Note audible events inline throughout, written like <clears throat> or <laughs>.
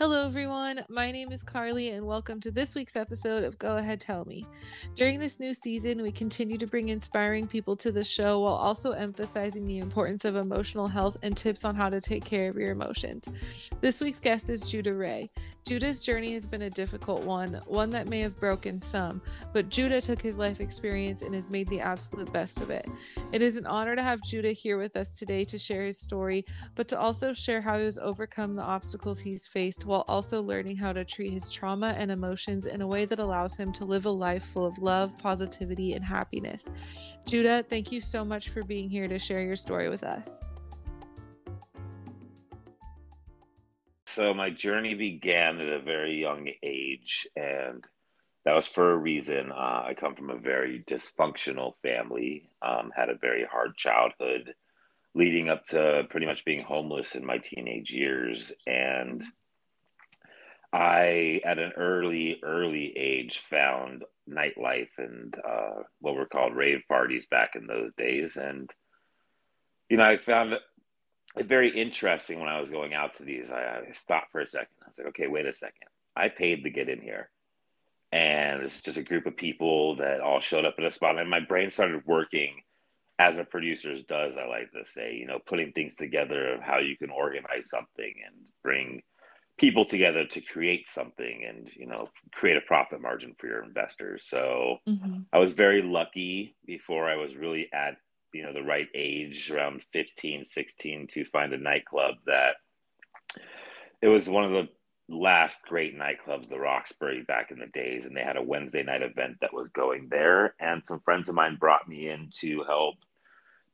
Hello, everyone. My name is Carly, and welcome to this week's episode of Go Ahead Tell Me. During this new season, we continue to bring inspiring people to the show while also emphasizing the importance of emotional health and tips on how to take care of your emotions. This week's guest is Judah Ray. Judah's journey has been a difficult one, one that may have broken some, but Judah took his life experience and has made the absolute best of it. It is an honor to have Judah here with us today to share his story, but to also share how he has overcome the obstacles he's faced while also learning how to treat his trauma and emotions in a way that allows him to live a life full of love, positivity, and happiness. Judah, thank you so much for being here to share your story with us. So, my journey began at a very young age, and that was for a reason. Uh, I come from a very dysfunctional family, um, had a very hard childhood leading up to pretty much being homeless in my teenage years. And I, at an early, early age, found nightlife and uh, what were called rave parties back in those days. And, you know, I found very interesting when I was going out to these. I, I stopped for a second. I was like, okay, wait a second. I paid to get in here. And it's just a group of people that all showed up in a spot. And my brain started working as a producer's does, I like to say, you know, putting things together of how you can organize something and bring people together to create something and you know create a profit margin for your investors so mm-hmm. i was very lucky before i was really at you know the right age around 15 16 to find a nightclub that it was one of the last great nightclubs the roxbury back in the days and they had a wednesday night event that was going there and some friends of mine brought me in to help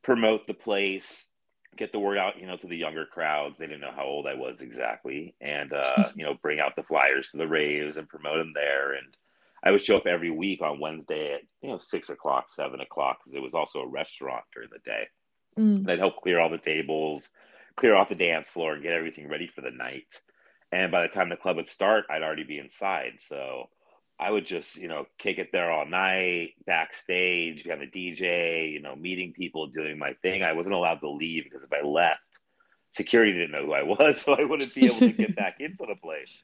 promote the place get the word out, you know, to the younger crowds. They didn't know how old I was exactly, and uh, <laughs> you know, bring out the flyers to the raves and promote them there. And I would show up every week on Wednesday at you know six o'clock, seven o'clock, because it was also a restaurant during the day. Mm. And I'd help clear all the tables, clear off the dance floor, and get everything ready for the night. And by the time the club would start, I'd already be inside. So I would just, you know, kick it there all night, backstage, behind the DJ, you know, meeting people, doing my thing. I wasn't allowed to leave because if I left, security didn't know who I was, <laughs> so I wouldn't be able to get <laughs> back into the place.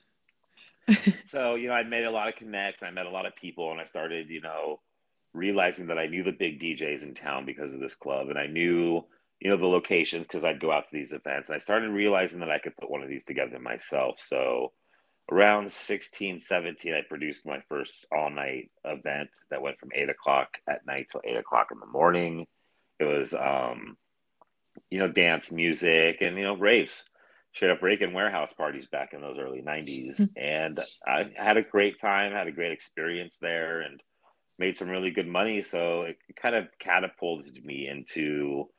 <laughs> so, you know, I made a lot of connects, I met a lot of people, and I started, you know, realizing that I knew the big DJs in town because of this club, and I knew, you know, the locations because I'd go out to these events. And I started realizing that I could put one of these together myself. So around 16, 17, I produced my first all night event that went from eight o'clock at night till eight o'clock in the morning. It was, um, you know, dance music and, you know, raves, straight up break and warehouse parties back in those early 90s. Mm-hmm. <laughs> And I had a great time, had a great experience there, and made some really good money. So it kind of catapulted me into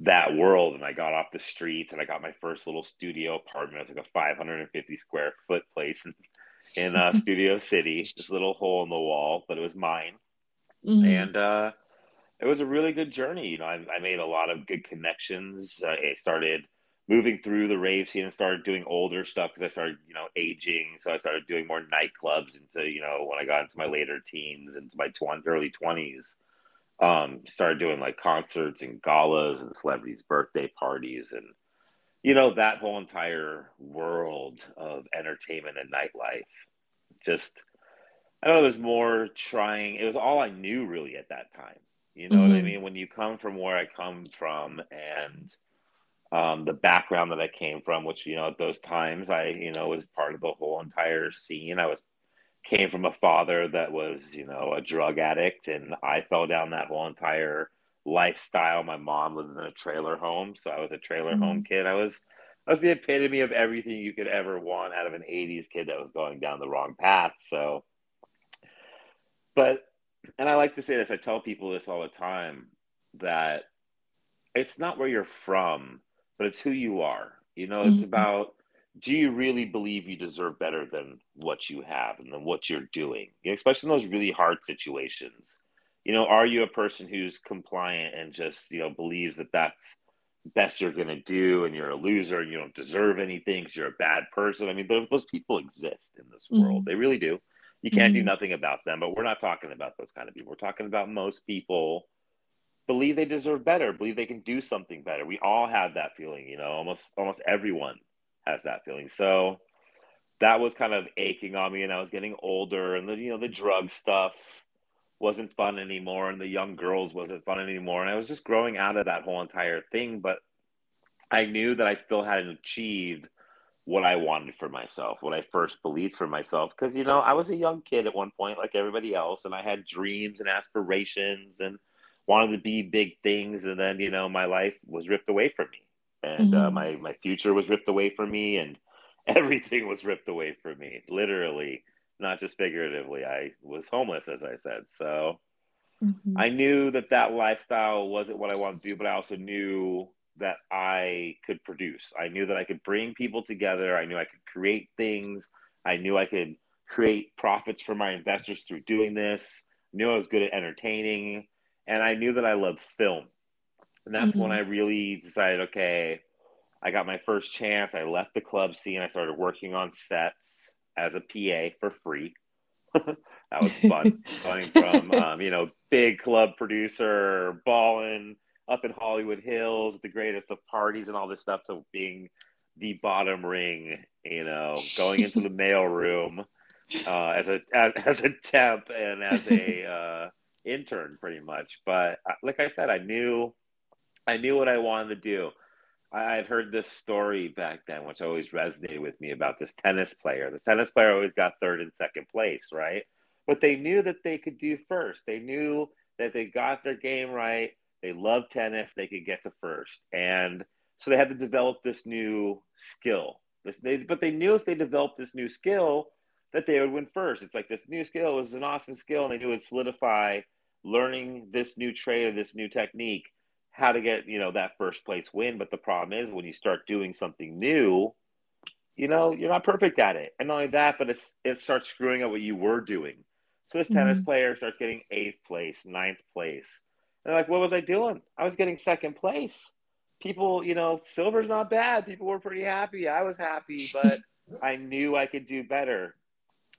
that world and I got off the streets and I got my first little studio apartment. It was like a 550 square foot place in, in uh, <laughs> Studio City, this little hole in the wall, but it was mine. Mm-hmm. And uh, it was a really good journey. You know, I, I made a lot of good connections. Uh, I started moving through the rave scene and started doing older stuff because I started, you know, aging. So I started doing more nightclubs into, you know, when I got into my later teens, into my 20, early 20s um, started doing like concerts and galas and celebrities' birthday parties and you know that whole entire world of entertainment and nightlife. Just I don't know, it was more trying. It was all I knew really at that time. You know mm-hmm. what I mm-hmm. mean? When you come from where I come from and um, the background that I came from, which you know at those times I you know was part of the whole entire scene. I was came from a father that was, you know, a drug addict, and I fell down that whole entire lifestyle. My mom lived in a trailer home, so I was a trailer mm-hmm. home kid. I was I was the epitome of everything you could ever want out of an 80s kid that was going down the wrong path. So but and I like to say this, I tell people this all the time that it's not where you're from, but it's who you are. You know, it's mm-hmm. about do you really believe you deserve better than what you have and than what you're doing? You know, especially in those really hard situations. you know, are you a person who's compliant and just, you know, believes that that's best you're going to do and you're a loser and you don't deserve anything because you're a bad person? I mean, those, those people exist in this mm-hmm. world. They really do. You can't mm-hmm. do nothing about them, but we're not talking about those kind of people. We're talking about most people believe they deserve better, believe they can do something better. We all have that feeling, you know, almost almost everyone has that feeling. So that was kind of aching on me and I was getting older and the you know the drug stuff wasn't fun anymore and the young girls wasn't fun anymore and I was just growing out of that whole entire thing but I knew that I still hadn't achieved what I wanted for myself, what I first believed for myself because you know, I was a young kid at one point like everybody else and I had dreams and aspirations and wanted to be big things and then you know my life was ripped away from me. And uh, mm-hmm. uh, my my future was ripped away from me and <laughs> everything was ripped away from me. Literally not just figuratively i was homeless as i said. So mm-hmm. i knew that that lifestyle wasn't what i wanted to do but i also knew that i could produce. I knew that i could bring people together. I knew i could create things. I knew i could create profits for my investors through doing this. I knew i was good at entertaining and i knew that i loved film and that's mm-hmm. when i really decided okay I got my first chance. I left the club scene. I started working on sets as a PA for free. <laughs> that was fun. <laughs> Going from um, you know big club producer, balling up in Hollywood Hills, the greatest of parties and all this stuff, to being the bottom ring. You know, going into the <laughs> mail room uh, as a as, as, a temp and as a uh, intern, pretty much. But uh, like I said, I knew I knew what I wanted to do. I had heard this story back then, which always resonated with me about this tennis player. The tennis player always got third and second place, right? But they knew that they could do first. They knew that they got their game right. They loved tennis. They could get to first. And so they had to develop this new skill. This, they, but they knew if they developed this new skill, that they would win first. It's like this new skill was an awesome skill, and they knew it would solidify learning this new trade or this new technique how to get you know that first place win. But the problem is when you start doing something new, you know you're not perfect at it, and not only that, but it's, it starts screwing up what you were doing. So this mm-hmm. tennis player starts getting eighth place, ninth place. And like, what was I doing? I was getting second place. People, you know, silver's not bad. People were pretty happy. I was happy, but <laughs> I knew I could do better.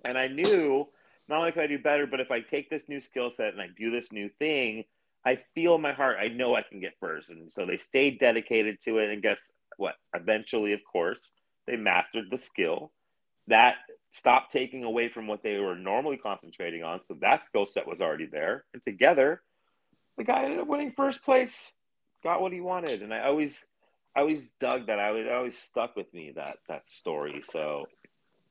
And I knew not only could I do better, but if I take this new skill set and I do this new thing, I feel in my heart I know I can get first. And so they stayed dedicated to it. And guess what? Eventually, of course, they mastered the skill. That stopped taking away from what they were normally concentrating on. So that skill set was already there. And together, the guy ended up winning first place, got what he wanted. And I always I always dug that. I was always stuck with me that that story. So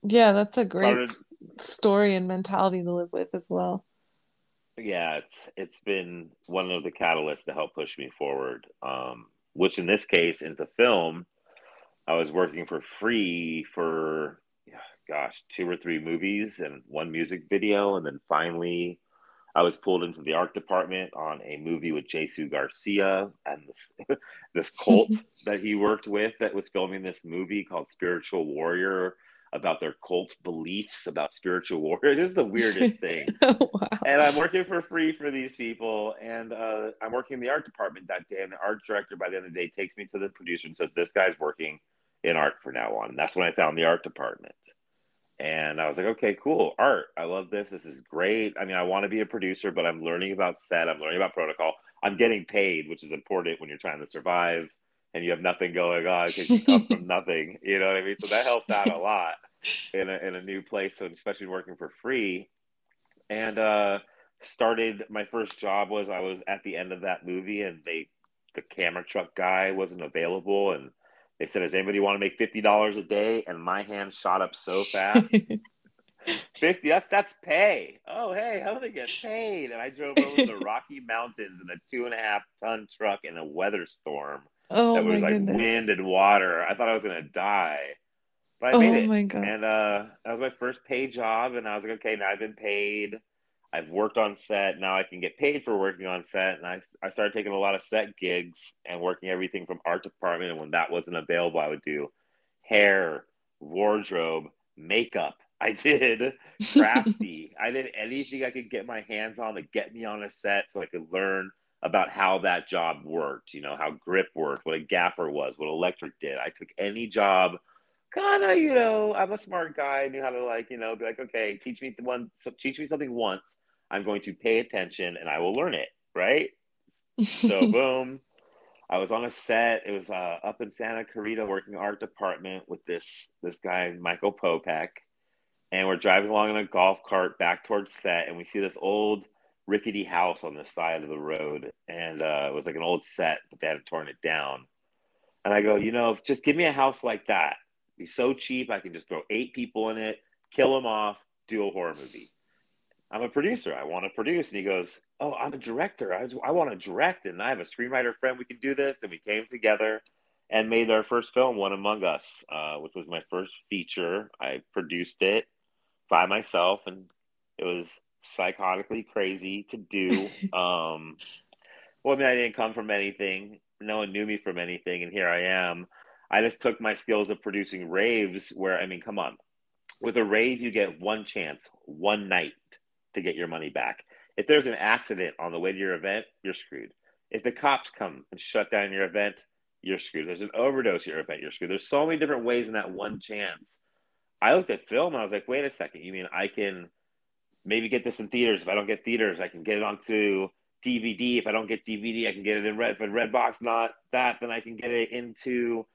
yeah, that's a great started, story and mentality to live with as well yeah, it's it's been one of the catalysts to help push me forward. Um, which in this case, into film, I was working for free for gosh, two or three movies and one music video, and then finally, I was pulled into the art department on a movie with Jesus Garcia and this <laughs> this cult <laughs> that he worked with that was filming this movie called Spiritual Warrior about their cult beliefs about spiritual warfare. <laughs> It is the weirdest thing. <laughs> wow. And I'm working for free for these people. And uh, I'm working in the art department that day. And the art director, by the end of the day, takes me to the producer and says, This guy's working in art for now on. And that's when I found the art department. And I was like, okay, cool. Art. I love this. This is great. I mean, I want to be a producer, but I'm learning about set. I'm learning about protocol. I'm getting paid, which is important when you're trying to survive and you have nothing going on because you come from <laughs> nothing. You know what I mean? So that helps out a <laughs> lot in a, in a new place, so especially working for free. And uh, started my first job was I was at the end of that movie, and they the camera truck guy wasn't available, and they said, "Does anybody want to make fifty dollars a day?" And my hand shot up so fast. <laughs> 50 that's that's pay oh hey how do they get paid and i drove over the rocky mountains in a two and a half ton truck in a weather storm oh that was like goodness. wind and water i thought i was going to die but I oh made it. my god! And uh, that was my first paid job, and I was like, okay, now I've been paid. I've worked on set. Now I can get paid for working on set. And I, I started taking a lot of set gigs and working everything from art department. And when that wasn't available, I would do hair, wardrobe, makeup. <laughs> I did <laughs> crafty. I did anything I could get my hands on to get me on a set so I could learn about how that job worked, you know, how grip worked, what a gaffer was, what electric did. I took any job kind of, you know, I'm a smart guy. I knew how to like, you know, be like, okay, teach me the one, so teach me something once. I'm going to pay attention and I will learn it. Right. so <laughs> boom, I was on a set. It was uh, up in Santa Clarita working art department with this this guy Michael Popek, and we're driving along in a golf cart back towards set, and we see this old rickety house on the side of the road, and uh, it was like an old set, but they had torn it down. And I go, you know, just give me a house like that. Be so cheap, I can just throw eight people in it, kill them off, do a horror movie. I'm a producer. I want to produce. And he goes, Oh, I'm a director. I, I want to direct. And I have a screenwriter friend. We can do this. And we came together and made our first film, One Among Us, uh, which was my first feature. I produced it by myself, and it was psychotically crazy to do. <laughs> um, well, I mean, I didn't come from anything. No one knew me from anything. And here I am. I just took my skills of producing raves where, I mean, come on. With a rave, you get one chance, one night to get your money back. If there's an accident on the way to your event, you're screwed. If the cops come and shut down your event, you're screwed. There's an overdose at your event, you're screwed. There's so many different ways in that one chance. I looked at film and I was like, wait a second, you mean I can maybe get this in theaters? If I don't get theaters, I can get it onto DVD. If I don't get DVD, I can get it in Red. If Redbox not that, then I can get it into,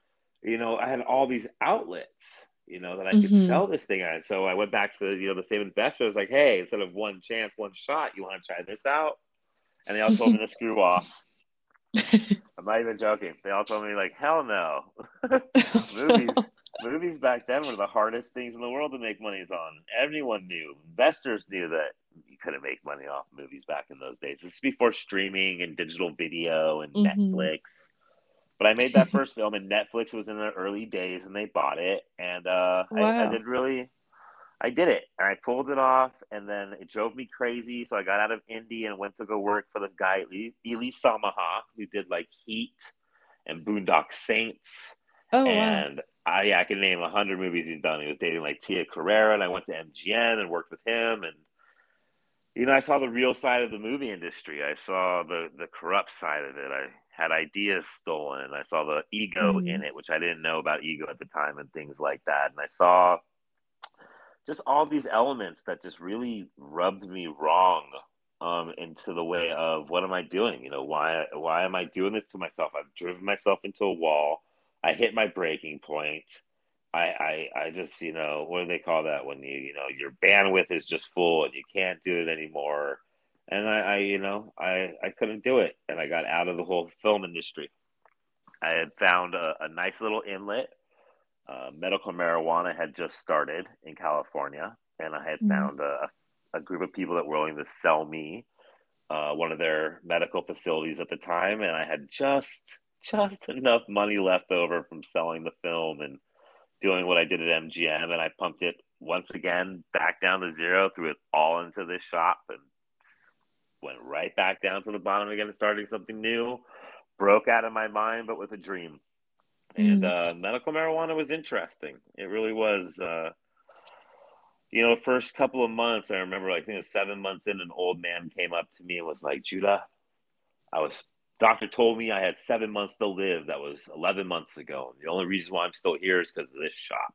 you know, I had all these outlets you know, that I could mm-hmm. sell this thing at. So I went back to you know the same investor. I was like, hey, instead of one chance, one shot, you want to try this out? And they all told me to <laughs> screw off. <laughs> I'm not even joking. They all told me like, hell no. <laughs> movies, movies back then were the hardest things in the world to make money on. Everyone knew. Investors knew that you couldn't make money off movies back in those days. This is before streaming and digital video and mm-hmm. Netflix. But I made that first film, and Netflix was in the early days, and they bought it, and uh, wow. I, I, did really, I did it, and I pulled it off, and then it drove me crazy. So I got out of Indy and went to go work for this guy Elie Samaha, who did like Heat and Boondock Saints, oh, and wow. I yeah, I can name a hundred movies he's done. He was dating like Tia Carrere, and I went to MGM and worked with him, and you know, I saw the real side of the movie industry. I saw the the corrupt side of it. I had ideas stolen. I saw the ego mm-hmm. in it, which I didn't know about ego at the time and things like that. And I saw just all these elements that just really rubbed me wrong um, into the way of what am I doing? You know, why why am I doing this to myself? I've driven myself into a wall. I hit my breaking point. I, I I just you know what do they call that when you you know your bandwidth is just full and you can't do it anymore and I, I, you know, I, I couldn't do it, and I got out of the whole film industry. I had found a, a nice little inlet. Uh, medical marijuana had just started in California, and I had mm-hmm. found a, a group of people that were willing to sell me uh, one of their medical facilities at the time, and I had just just <laughs> enough money left over from selling the film and doing what I did at MGM, and I pumped it once again back down to zero, threw it all into this shop, and went right back down to the bottom again, starting something new. Broke out of my mind, but with a dream. And mm. uh, medical marijuana was interesting. It really was. Uh, you know, the first couple of months, I remember, like, I think it was seven months in, an old man came up to me and was like, Judah, I was, doctor told me I had seven months to live. That was 11 months ago. The only reason why I'm still here is because of this shop.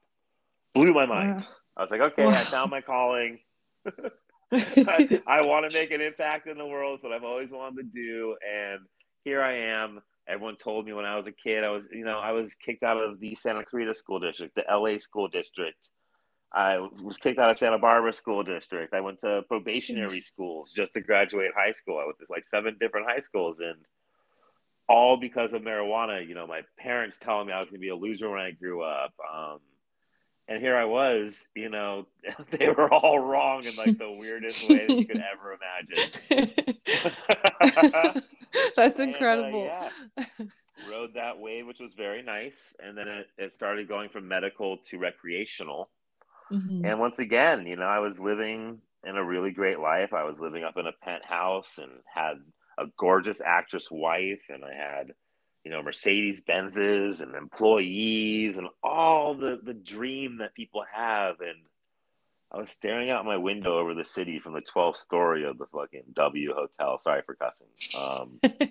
Blew my mind. I was like, okay, I found my calling. <laughs> <laughs> I, I want to make an impact in the world. It's what I've always wanted to do. And here I am. Everyone told me when I was a kid, I was, you know, I was kicked out of the Santa Clarita School District, the LA School District. I was kicked out of Santa Barbara School District. I went to probationary Jeez. schools just to graduate high school. I went to like seven different high schools and all because of marijuana. You know, my parents telling me I was going to be a loser when I grew up. Um, and here I was, you know, <laughs> they were all wrong in like the weirdest way that you could <laughs> ever imagine. <laughs> <laughs> That's incredible. And, uh, yeah, rode that wave, which was very nice, and then it, it started going from medical to recreational. Mm-hmm. And once again, you know, I was living in a really great life. I was living up in a penthouse and had a gorgeous actress wife, and I had you know mercedes benzes and employees and all the the dream that people have and I was staring out my window over the city from the 12th story of the fucking W Hotel. Sorry for cussing. Um, <laughs>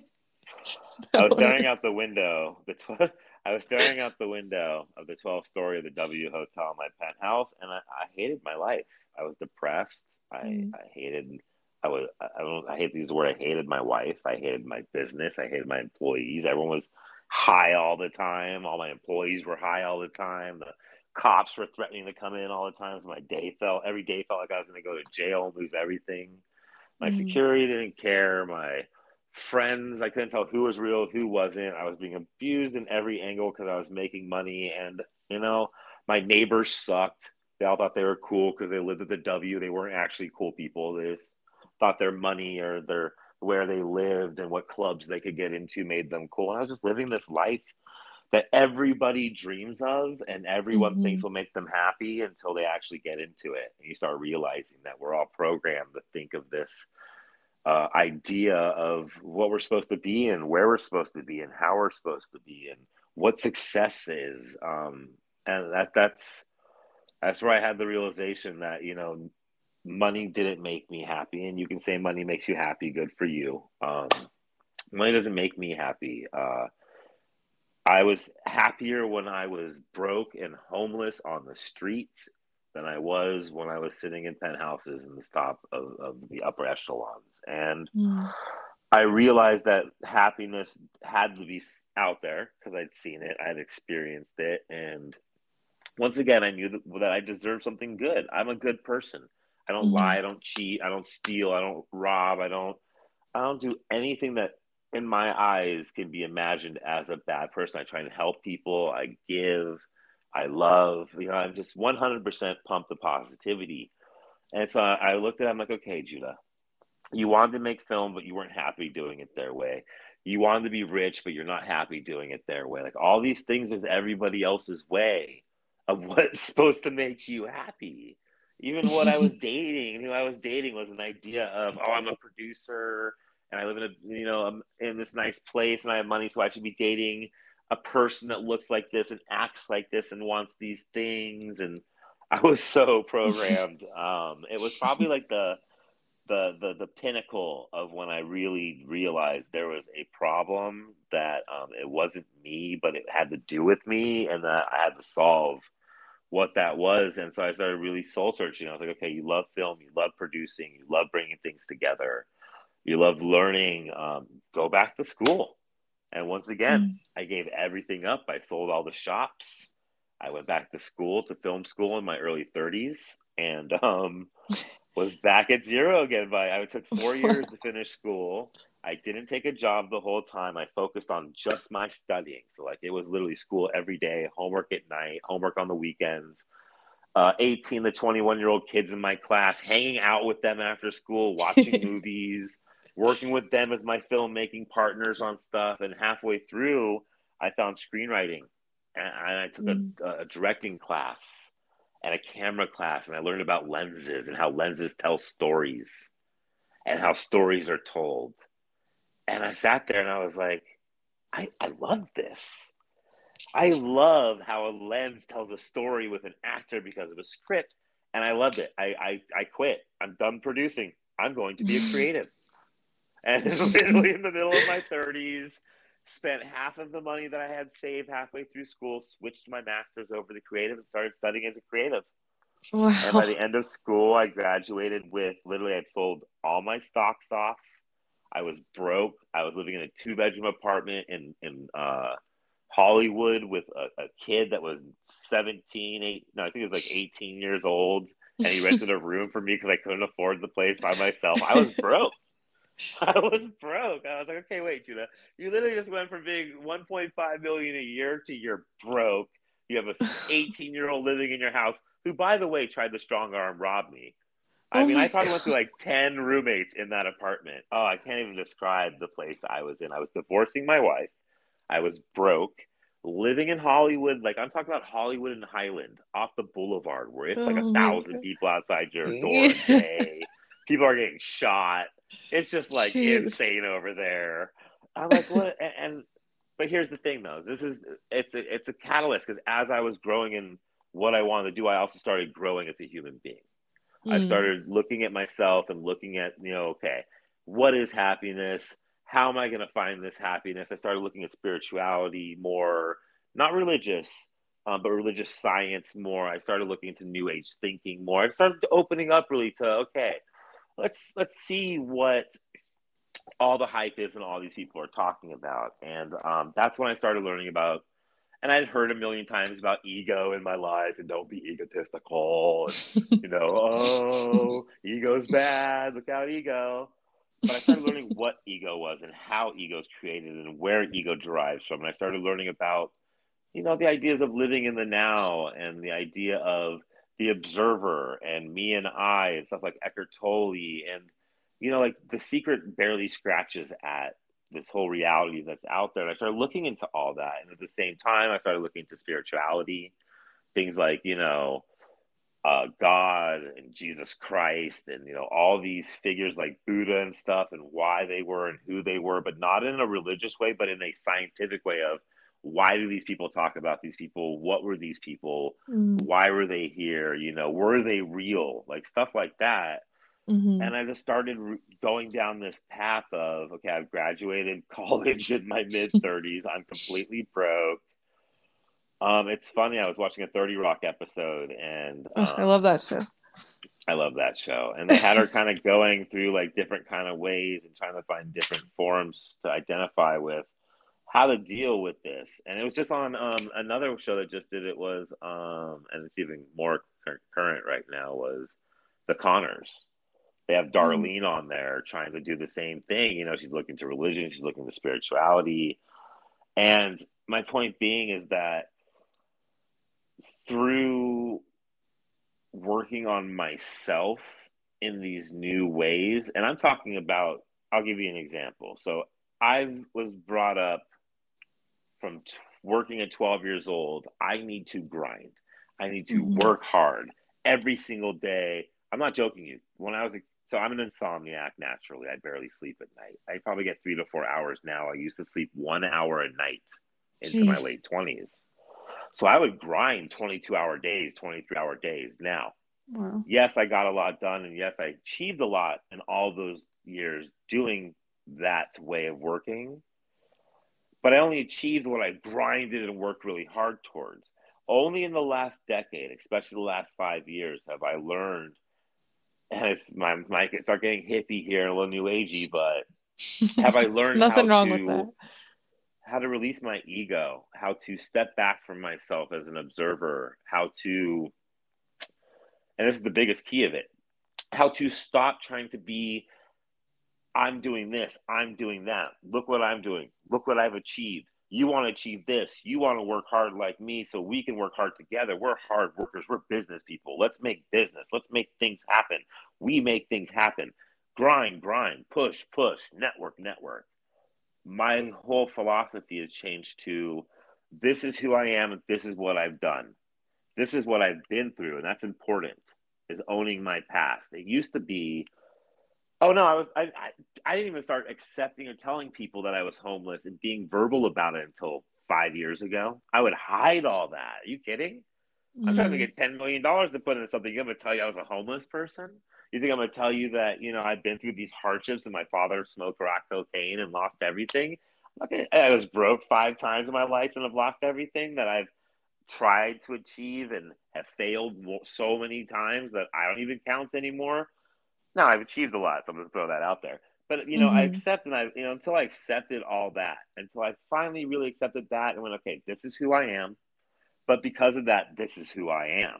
I was staring out the window. The tw- <laughs> I was staring out the window of the 12th story of the W Hotel, my penthouse, and I, I hated my life. I was depressed. I, mm. I hated. I was. I don't. I hate these words. I hated my wife. I hated my business. I hated my employees. Everyone was high all the time. All my employees were high all the time. The cops were threatening to come in all the times. So my day felt every day felt like I was going to go to jail and lose everything. My mm-hmm. security didn't care. My friends, I couldn't tell who was real, who wasn't. I was being abused in every angle because I was making money, and you know, my neighbors sucked. They all thought they were cool because they lived at the W. They weren't actually cool people. They just thought their money or their where they lived and what clubs they could get into made them cool. And I was just living this life that everybody dreams of and everyone mm-hmm. thinks will make them happy until they actually get into it. And you start realizing that we're all programmed to think of this uh, idea of what we're supposed to be and where we're supposed to be and how we're supposed to be and what success is. Um, and that that's that's where I had the realization that you know money didn't make me happy, and you can say money makes you happy. Good for you. Um, money doesn't make me happy. Uh, I was happier when I was broke and homeless on the streets than I was when I was sitting in penthouses in the top of, of the upper echelons. And mm. I realized that happiness had to be out there because I'd seen it, I'd experienced it. And once again, I knew that, that I deserved something good. I'm a good person. I don't mm. lie, I don't cheat, I don't steal, I don't rob, I don't I don't do anything that in my eyes can be imagined as a bad person. I try and help people, I give, I love, you know, I'm just 100% pumped the positivity. And so I looked at it, I'm like, okay, Judah, you wanted to make film, but you weren't happy doing it their way. You wanted to be rich, but you're not happy doing it their way. Like all these things is everybody else's way of <laughs> what's supposed to make you happy. Even what I was <laughs> dating, who I was dating was an idea of, oh, I'm a producer and I live in a, you know, I'm in this nice place and I have money, so I should be dating a person that looks like this and acts like this and wants these things. And i was so programmed. <laughs> Um, it was probably like the, the the the pinnacle of when i really realized there was a problem that um, it wasn't me but it had to do with me and that i had to solve what that was. And so i started really soul searching. I was like okay you love film you love producing you love bringing things together you love learning um, go back to school and once again, mm. I gave everything up. I sold all the shops. I went back to school to film school in my early 30s and um, <laughs> was back at zero again. By I took four <laughs> years to finish school. I didn't take a job the whole time. I focused on just my studying. So like it was literally school every day, homework at night, homework on the weekends. Uh, 18 to 21 year old kids in my class, hanging out with them after school, watching <laughs> movies working with them as my filmmaking partners on stuff. And halfway through, I found screenwriting, and I took mm. a, a directing class and a camera class, and I learned about lenses and how lenses tell stories and how stories are told. And I sat there and I was like, I, I love this. I love how a lens tells a story with an actor because of a script. And I loved it. I, I, I quit. I'm done producing. I'm going to be a <laughs> creative and <laughs> literally in the middle of my 30s spent half of the money that i had saved halfway through school switched my master's over to creative and started studying as a creative. Wow. and by the end of school i graduated with literally i'd sold all my stocks off. I was broke. I was living in a two bedroom apartment in in uh, hollywood with a, a kid that was 17 8 no i think it was like 18 years old. And he rented a room for me because i couldn't afford the place by myself. I was <laughs> broke <laughs> I was broke. I was like, okay, wait, Judah, you literally just went from being 1.5 million a year to you're broke. You have a <laughs> 18 year old living in your house who, by the way, tried to strong arm rob me. I oh mean, I probably God. went through like 10 roommates in that apartment. Oh, I can't even describe the place I was in. I was divorcing my wife. I was broke, living in Hollywood. Like, I'm talking about Hollywood and Highland off the boulevard where it's like a thousand God. people outside your door a <laughs> day. People are getting shot. It's just like Jeez. insane over there. I'm like, what? <laughs> and, and, but here's the thing, though. This is it's a it's a catalyst because as I was growing in what I wanted to do, I also started growing as a human being. Mm. I started looking at myself and looking at, you know, okay, what is happiness? How am I going to find this happiness? I started looking at spirituality more, not religious, um, but religious science more. I started looking into New Age thinking more. I started opening up really to okay, let's let's see what all the hype is and all these people are talking about, and um, that's when I started learning about. And I'd heard a million times about ego in my life and don't be egotistical. And, you know, <laughs> oh, ego's bad. Look out, ego. But I started learning <laughs> what ego was and how ego is created and where ego derives from. And I started learning about you know the ideas of living in the now and the idea of the observer and me and I and stuff like Eckhart Tolle and you know like the secret barely scratches at this whole reality that's out there. And I started looking into all that, and at the same time, I started looking into spirituality, things like you know uh, God and Jesus Christ, and you know all these figures like Buddha and stuff, and why they were and who they were, but not in a religious way, but in a scientific way of why do these people talk about these people? What were these people? Mm. why were they here? You know were they real? Like stuff like that. Mm-hmm. and i just started re- going down this path of okay i've graduated <laughs> college in my mid 30s i'm completely broke. Um it's funny i was watching a 30 rock episode and um, oh, i love that show. I love that show. And they had her <laughs> kind of going through like different kind of ways and trying to find different forms to identify with how to deal with this. And it was just on um, another show that just did it was, um, and it's even more current right now, was The Conners. They have hmm. Darlene on there trying to do the same thing. You know, she's looking to religion, she's looking to spirituality. And my point being is that through working on myself in these new ways, and I'm talking about, I'll give you an example. So I was brought up from t- working at 12 years old, I need to grind. I need to mm-hmm. work hard every single day. I'm not joking you. When I was a, so I'm an insomniac naturally. I barely sleep at night. I probably get 3 to 4 hours now. I used to sleep 1 hour a night into Jeez. my late 20s. So I would grind 22 hour days, 23 hour days. Now, wow. yes, I got a lot done and yes, I achieved a lot in all those years doing that way of working but I only achieved what I grinded and worked really hard towards. Only in the last decade, especially the last five years, have I learned. And it's my might start getting hippie here a little new agey, but have I <laughs> learned nothing wrong to, with that? How to release my ego, how to step back from myself as an observer, how to, and this is the biggest key of it, how to stop trying to be I'm doing this, I'm doing that. Look what I'm doing. Look what I've achieved. You want to achieve this. You want to work hard like me so we can work hard together. We're hard workers. We're business people. Let's make business. Let's make things happen. We make things happen. Grind, grind, push, push, network, network. My whole philosophy has changed to this is who I am this is what I've done. This is what I've been through. And that's important is owning my past. It used to be Oh no, I was I, I, I didn't even start accepting or telling people that I was homeless and being verbal about it until five years ago. I would hide all that. Are you kidding? Mm-hmm. I'm trying to mm-hmm. get ten million dollars to put into something. I'm gonna tell you I was a homeless person. You think I'm gonna tell you that you know I've been through these hardships and my father smoked crack cocaine and lost everything? Okay, I was broke five times in my life and I've lost everything that I've tried to achieve and have failed so many times that I don't even count anymore. Now I've achieved a lot, so I'm going to throw that out there. But you know, mm-hmm. I accept and I, you know, until I accepted all that, until I finally really accepted that and went, okay, this is who I am. But because of that, this is who I am.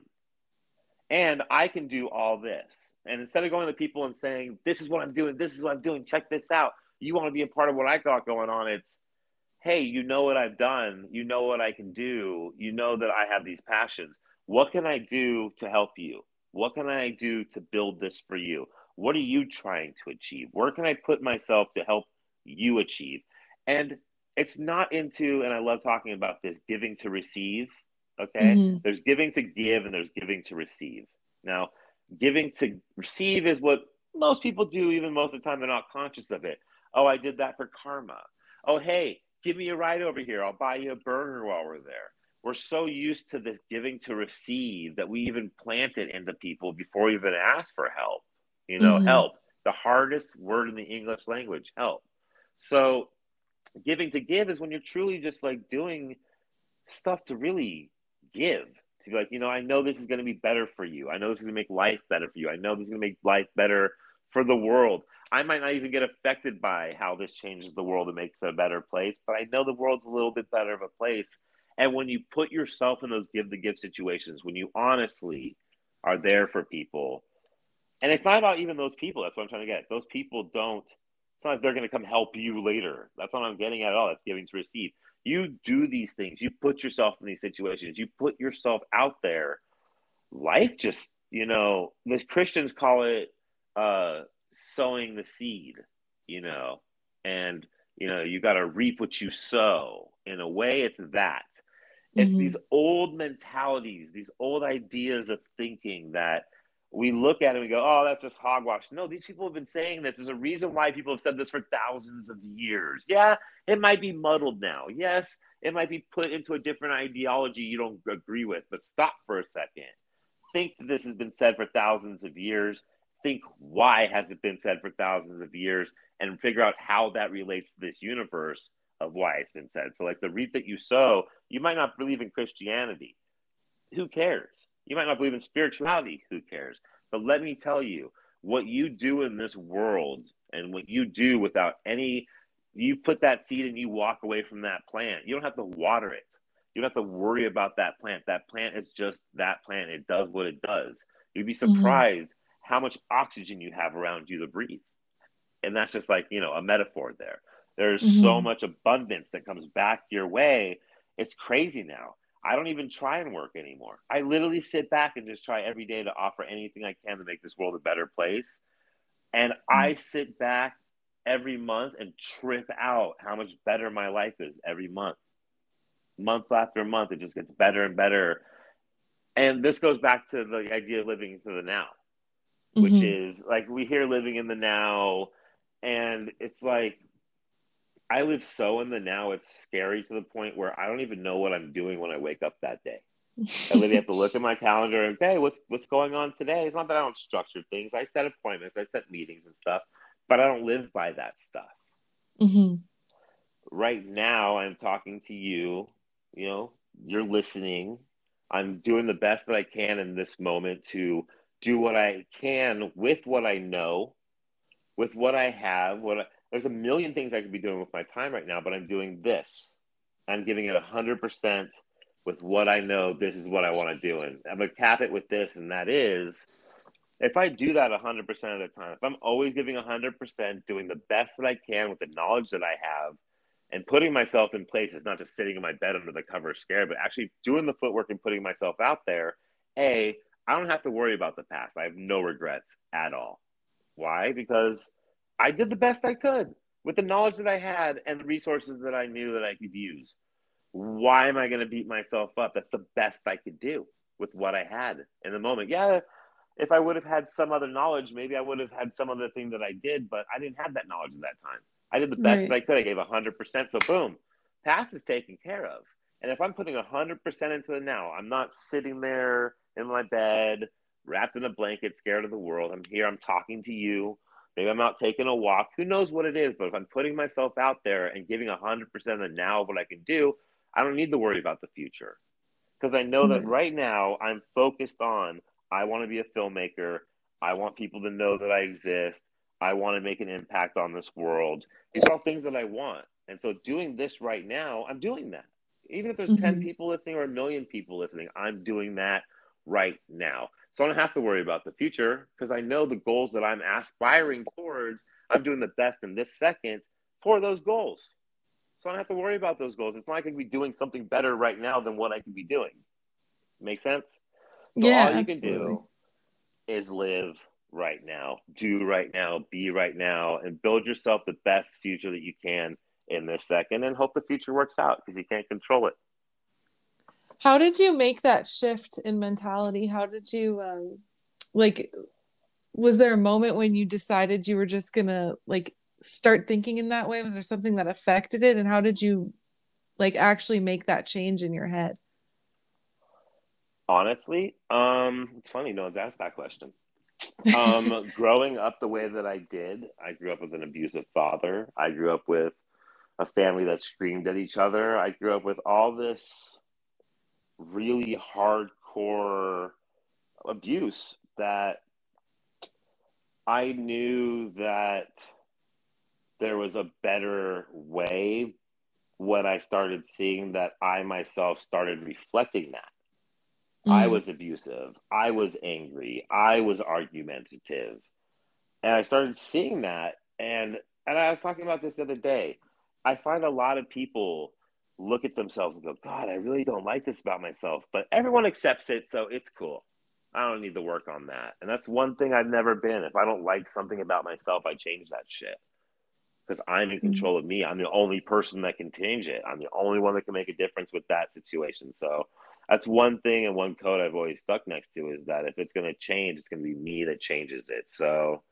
And I can do all this. And instead of going to people and saying, this is what I'm doing, this is what I'm doing, check this out. You want to be a part of what I got going on. It's, hey, you know what I've done. You know what I can do. You know that I have these passions. What can I do to help you? What can I do to build this for you? What are you trying to achieve? Where can I put myself to help you achieve? And it's not into, and I love talking about this giving to receive. Okay. Mm-hmm. There's giving to give and there's giving to receive. Now, giving to receive is what most people do, even most of the time, they're not conscious of it. Oh, I did that for karma. Oh, hey, give me a ride over here. I'll buy you a burger while we're there. we're so used to this giving to receive that we even plant it into people before we even ask for help. You know, mm-hmm. help. The hardest word in the English language, help. So giving to give is when you're truly just like doing stuff to really give. To be like, you know, I know this is going to be better for you. I know this is going to make life better for you. I know this is going to make life better for the world. I might not even get affected by how this changes the world and makes it a better place, but I know the world's a little bit better of a place. And when you put yourself in those give the give situations, when you honestly are there for people, and it's not about even those people. That's what I'm trying to get. Those people don't. It's not like they're going to come help you later. That's what I'm getting at all. That's giving to receive. You do these things. You put yourself in these situations. You put yourself out there. Life just, you know, the Christians call it uh, sowing the seed, you know, and you know, you got to reap what you sow. In a way, it's that. It's mm-hmm. these old mentalities, these old ideas of thinking that we look at it and we go, oh, that's just hogwash. No, these people have been saying this. There's a reason why people have said this for thousands of years. Yeah, it might be muddled now. Yes, it might be put into a different ideology you don't agree with, but stop for a second. Think that this has been said for thousands of years think why has it been said for thousands of years and figure out how that relates to this universe of why it's been said. So, like the reap that you sow, you might not believe in Christianity. Who cares? You might not believe in spirituality. Who cares? But let me tell you, what you do in this world and what you do without any, you put that seed and you walk away from that plant. You don't have to water it. You don't have to worry about that plant. That plant is just that plant. It does what it does. You'd be mm-hmm. surprised mm-hmm how much oxygen you have around you to breathe. And that's just like, you know, a metaphor there. There's mm-hmm. so much abundance that comes back your way. It's crazy now. I don't even try and work anymore. I literally sit back and just try every day to offer anything I can to make this world a better place. And mm-hmm. I sit back every month and trip out how much better my life is every month. Month after month, it just gets better and better. And this goes back to the idea of living into the now which mm-hmm. is like we hear living in the now and it's like I live so in the now it's scary to the point where I don't even know what I'm doing when I wake up that day. I literally have to look at my <laughs> calendar and hey, what's what's going on today? It's not that I don't structure things. I set appointments, I set meetings and stuff, but I don't live by that stuff. Mm-hmm. Right now, I'm talking to you. You know, you're listening. I'm doing the best that I can in this moment to do what I can with what I know, with what I have. What I, there's a million things I could be doing with my time right now, but I'm doing this. I'm giving it hundred percent with what I know. This is what I want to do, and I'm gonna cap it with this, and that is, if I do that hundred percent of the time, if I'm always giving hundred percent, doing the best that I can with the knowledge that I have, and putting myself in place. places, not just sitting in my bed under the cover scared, but actually doing the footwork and putting myself out there. A, I don't have to worry about the past. I have no regrets at all. Why? Because I did the best I could with the knowledge that I had and the resources that I knew that I could use. Why am I going to beat myself up? That's the best I could do with what I had in the moment. Yeah, if I would have had some other knowledge, maybe I would have had some other thing that I did, but I didn't have that knowledge at that time. I did the best right. that I could. I gave 100%. So, boom, past is taken care of. And if I'm putting 100% into the now, I'm not sitting there in my bed, wrapped in a blanket, scared of the world. I'm here, I'm talking to you. Maybe I'm out taking a walk. Who knows what it is? But if I'm putting myself out there and giving 100% of the now of what I can do, I don't need to worry about the future. Because I know mm-hmm. that right now I'm focused on I want to be a filmmaker. I want people to know that I exist. I want to make an impact on this world. These are all things that I want. And so doing this right now, I'm doing that. Even if there's mm-hmm. 10 people listening or a million people listening, I'm doing that right now. So I don't have to worry about the future because I know the goals that I'm aspiring towards, I'm doing the best in this second for those goals. So I don't have to worry about those goals. It's not like I can be doing something better right now than what I could be doing. Make sense? So yeah. All you absolutely. can do is live right now, do right now, be right now, and build yourself the best future that you can in this second and hope the future works out because you can't control it. How did you make that shift in mentality? How did you um like was there a moment when you decided you were just going to like start thinking in that way? Was there something that affected it and how did you like actually make that change in your head? Honestly, um, it's funny no one's asked that question. Um, <laughs> growing up the way that I did, I grew up with an abusive father. I grew up with a family that screamed at each other. I grew up with all this really hardcore abuse that I knew that there was a better way when I started seeing that I myself started reflecting that. Mm. I was abusive. I was angry. I was argumentative. And I started seeing that. And, and I was talking about this the other day. I find a lot of people look at themselves and go, God, I really don't like this about myself. But everyone accepts it. So it's cool. I don't need to work on that. And that's one thing I've never been. If I don't like something about myself, I change that shit. Because I'm in mm-hmm. control of me. I'm the only person that can change it. I'm the only one that can make a difference with that situation. So that's one thing and one code I've always stuck next to is that if it's going to change, it's going to be me that changes it. So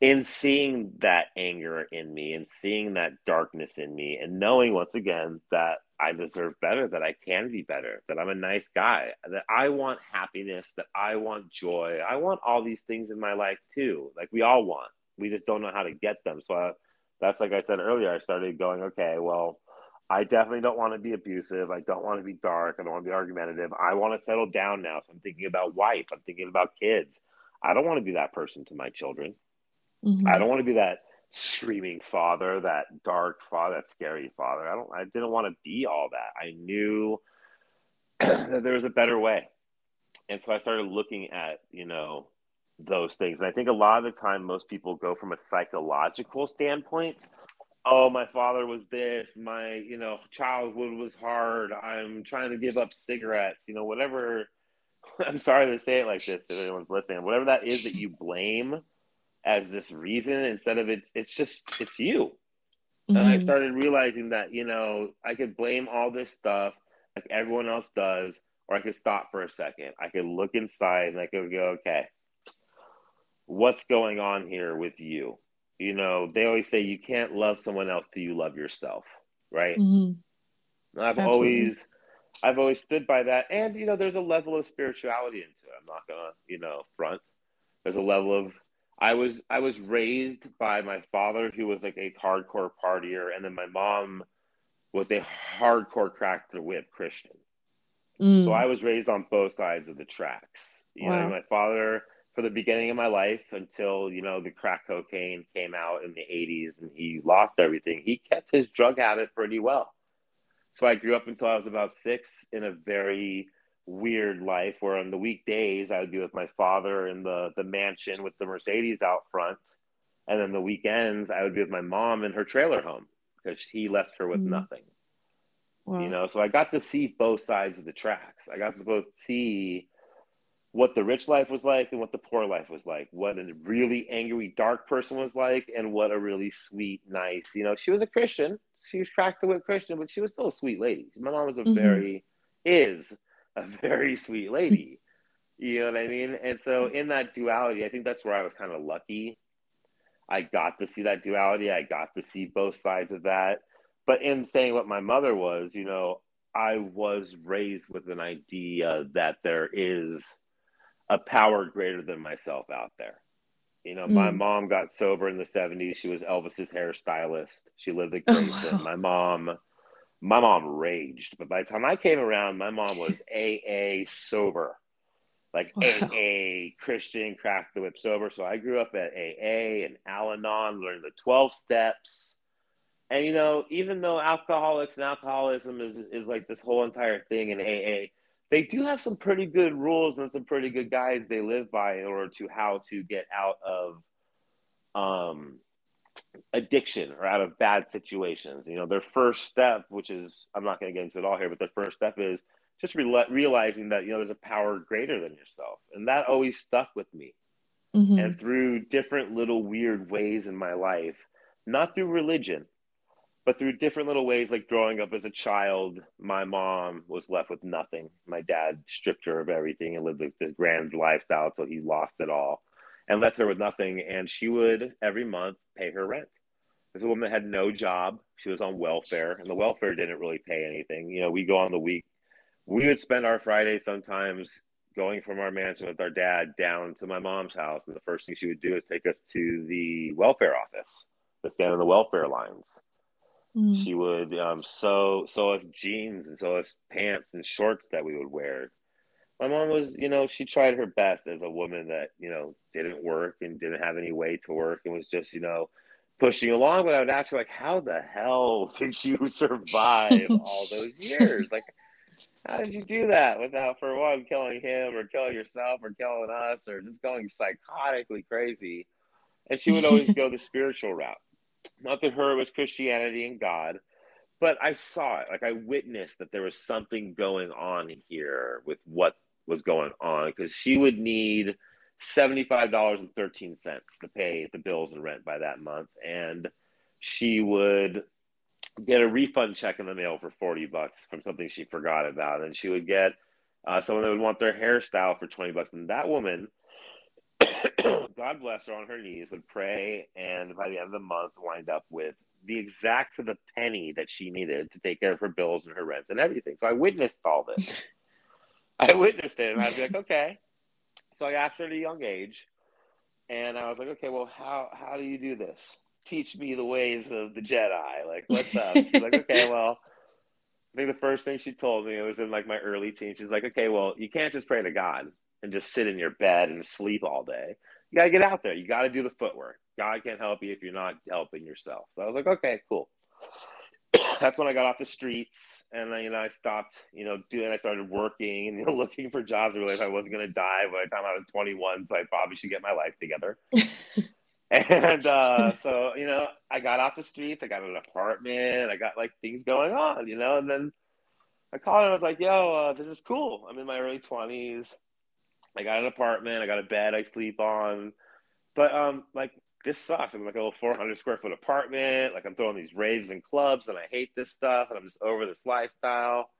in seeing that anger in me and seeing that darkness in me and knowing once again that I deserve better, that I can be better, that I'm a nice guy, that I want happiness, that I want joy. I want all these things in my life too. Like we all want. We just don't know how to get them. So I, that's like I said earlier, I started going, okay, well, I definitely don't want to be abusive. I don't want to be dark. I don't want to be argumentative. I want to settle down now. So I'm thinking about wife. I'm thinking about kids. I don't want to be that person to my children. Mm-hmm. I don't want to be that screaming father, that dark father, that scary father. I don't I didn't want to be all that. I knew <clears throat> that there was a better way. And so I started looking at, you know, those things. And I think a lot of the time most people go from a psychological standpoint oh my father was this my you know childhood was hard i'm trying to give up cigarettes you know whatever <laughs> i'm sorry to say it like this if anyone's listening whatever that is that you blame as this reason instead of it it's just it's you mm-hmm. and i mm-hmm. started realizing that you know i could blame all this stuff like everyone else does or i could stop for a second i could look inside and i could go okay what's going on here with you you know, they always say you can't love someone else till you love yourself, right? Mm-hmm. I've Absolutely. always I've always stood by that. And you know, there's a level of spirituality into it. I'm not gonna, you know, front. There's a level of I was I was raised by my father who was like a hardcore partier, and then my mom was a hardcore crack the whip Christian. Mm. So I was raised on both sides of the tracks. You wow. know, my father for the beginning of my life until you know the crack cocaine came out in the 80s and he lost everything he kept his drug habit pretty well so i grew up until i was about six in a very weird life where on the weekdays i would be with my father in the the mansion with the mercedes out front and then the weekends i would be with my mom in her trailer home because he left her with mm-hmm. nothing wow. you know so i got to see both sides of the tracks i got to both see what the rich life was like and what the poor life was like, what a really angry, dark person was like, and what a really sweet, nice, you know, she was a Christian. She was cracked the whip Christian, but she was still a sweet lady. My mom was a mm-hmm. very, is a very sweet lady. you know what I mean? And so in that duality, I think that's where I was kind of lucky. I got to see that duality. I got to see both sides of that. But in saying what my mother was, you know, I was raised with an idea that there is a power greater than myself out there. You know, mm. my mom got sober in the 70s. She was Elvis's hairstylist. She lived at Graceland. my mom, my mom raged, but by the time I came around, my mom was <laughs> AA sober, like wow. AA Christian crack the whip sober. So I grew up at AA and Al Anon, learned the 12 steps. And you know, even though alcoholics and alcoholism is is like this whole entire thing in AA, they do have some pretty good rules and some pretty good guides they live by in order to how to get out of um, addiction or out of bad situations. You know, their first step, which is I'm not going to get into it all here, but their first step is just re- realizing that you know there's a power greater than yourself, and that always stuck with me. Mm-hmm. And through different little weird ways in my life, not through religion, but through different little ways, like growing up as a child, my mom was left with nothing. My dad stripped her of everything and lived this grand lifestyle until he lost it all and left her with nothing. And she would every month pay her rent. This woman had no job. She was on welfare, and the welfare didn't really pay anything. You know, we go on the week, we would spend our Friday sometimes going from our mansion with our dad down to my mom's house, and the first thing she would do is take us to the welfare office to stand on the welfare lines. Mm. She would um, sew sew us jeans and sew us pants and shorts that we would wear. My mom was, you know, she tried her best as a woman that you know didn't work and didn't have any way to work and was just, you know, pushing along. But I would ask her like, how the hell <laughs> did you survive all those <laughs> years? Like how did you do that without, for one, killing him or killing yourself or killing us or just going psychotically crazy? And she would always go <laughs> the spiritual route. Not that her it was Christianity and God, but I saw it. Like I witnessed that there was something going on here with what was going on because she would need $75.13 to pay the bills and rent by that month. And she would get a refund check in the mail for 40 bucks from something she forgot about. And she would get uh, someone that would want their hairstyle for 20 bucks. And that woman, <coughs> God bless her, on her knees would pray. And by the end of the month, wind up with the exact to the penny that she needed to take care of her bills and her rent and everything. So I witnessed all this. <laughs> <laughs> I witnessed it. And I'd be like, okay. So I asked her at a young age. And I was like, okay, well, how, how do you do this? teach me the ways of the Jedi. Like, what's up? She's like, okay, <laughs> well, I think the first thing she told me it was in like my early teens. She's like, okay, well, you can't just pray to God and just sit in your bed and sleep all day. You got to get out there. You got to do the footwork. God can't help you if you're not helping yourself. So I was like, okay, cool. That's when I got off the streets and then, you know, I stopped, you know, doing, I started working and, you know, <laughs> looking for jobs. I realized I wasn't going to die by the time I was 21. So I probably should get my life together. <laughs> And uh, so, you know, I got off the streets, I got an apartment, I got like things going on, you know, and then I called and I was like, yo, uh, this is cool. I'm in my early 20s. I got an apartment, I got a bed I sleep on. But um, like this sucks. I'm like a little 400 square foot apartment. Like I'm throwing these raves and clubs, and I hate this stuff, and I'm just over this lifestyle.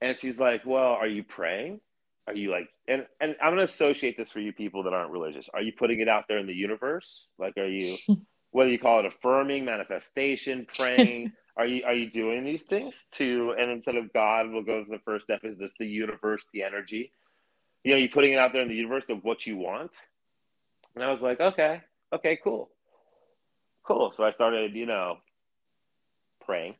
And she's like, "Well, are you praying?" are you like and and i'm going to associate this for you people that aren't religious are you putting it out there in the universe like are you <laughs> what do you call it affirming manifestation praying <laughs> are you are you doing these things to and instead of god we'll go to the first step is this the universe the energy you know you're putting it out there in the universe of what you want and i was like okay okay cool cool so i started you know praying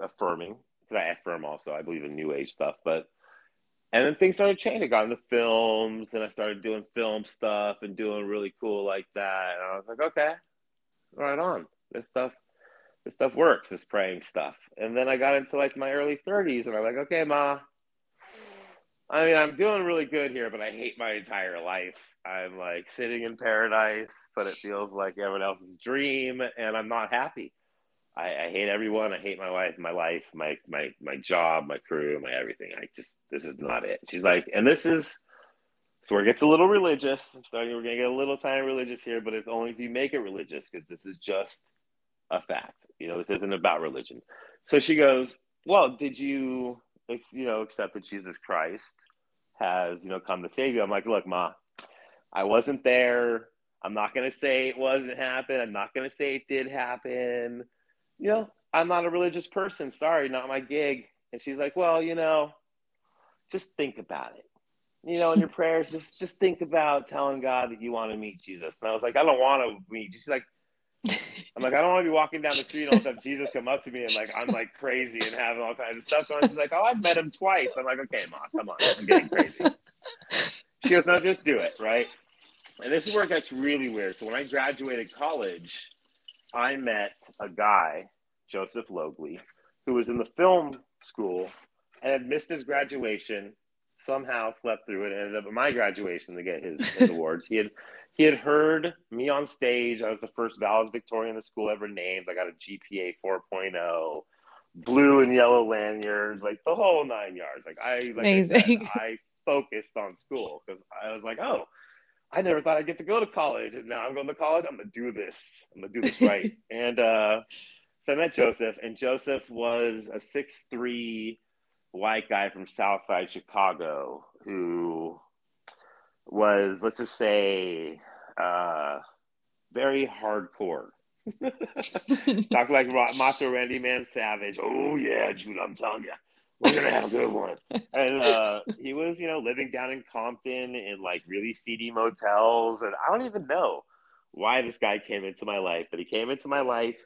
affirming because i affirm also i believe in new age stuff but and then things started changing. I got into films and I started doing film stuff and doing really cool like that. And I was like, okay, right on. This stuff, this stuff works, this praying stuff. And then I got into like my early 30s and I'm like, okay, Ma, I mean, I'm doing really good here, but I hate my entire life. I'm like sitting in paradise, but it feels like everyone else's dream and I'm not happy. I, I, hate everyone. I hate my wife, my life, my my my job, my crew, my everything. I just this is not it. She's like, and this is so it gets a little religious. I'm starting. We're gonna get a little tiny religious here, but it's only if you make it religious because this is just a fact. You know, this isn't about religion. So she goes, well, did you you know accept that Jesus Christ has you know come to save you? I'm like, look, ma, I wasn't there. I'm not gonna say it wasn't happen. I'm not gonna say it did happen you know, I'm not a religious person. Sorry, not my gig. And she's like, well, you know, just think about it. You know, in your <laughs> prayers, just just think about telling God that you want to meet Jesus. And I was like, I don't want to meet. She's like, I'm like, I don't want to be walking down the street and all sudden Jesus come up to me and like I'm like crazy and having all kinds of stuff going. She's like, Oh, I've met him twice. I'm like, okay, mom, come on, I'm getting crazy. She goes, No, just do it, right? And this is where it gets really weird. So when I graduated college, I met a guy, Joseph Logley, who was in the film school and had missed his graduation. Somehow slept through it and ended up at my graduation to get his, his awards. He had he had heard me on stage. I was the first valedictorian the school ever named. I got a GPA 4.0, blue and yellow lanyards, like the whole nine yards. Like I, like Amazing. I, said, <laughs> I focused on school because I was like, oh, I never thought I'd get to go to college, and now I'm going to college. I'm gonna do this. I'm gonna do this right. <laughs> and uh, so I met Joseph, and Joseph was a six three white guy from Southside Chicago who was, let's just say, uh, very hardcore. <laughs> Talk like Macho Randy Man Savage. Oh yeah, Jude, I'm telling you. We're gonna have a good one. And uh, he was, you know, living down in Compton in like really seedy motels, and I don't even know why this guy came into my life, but he came into my life,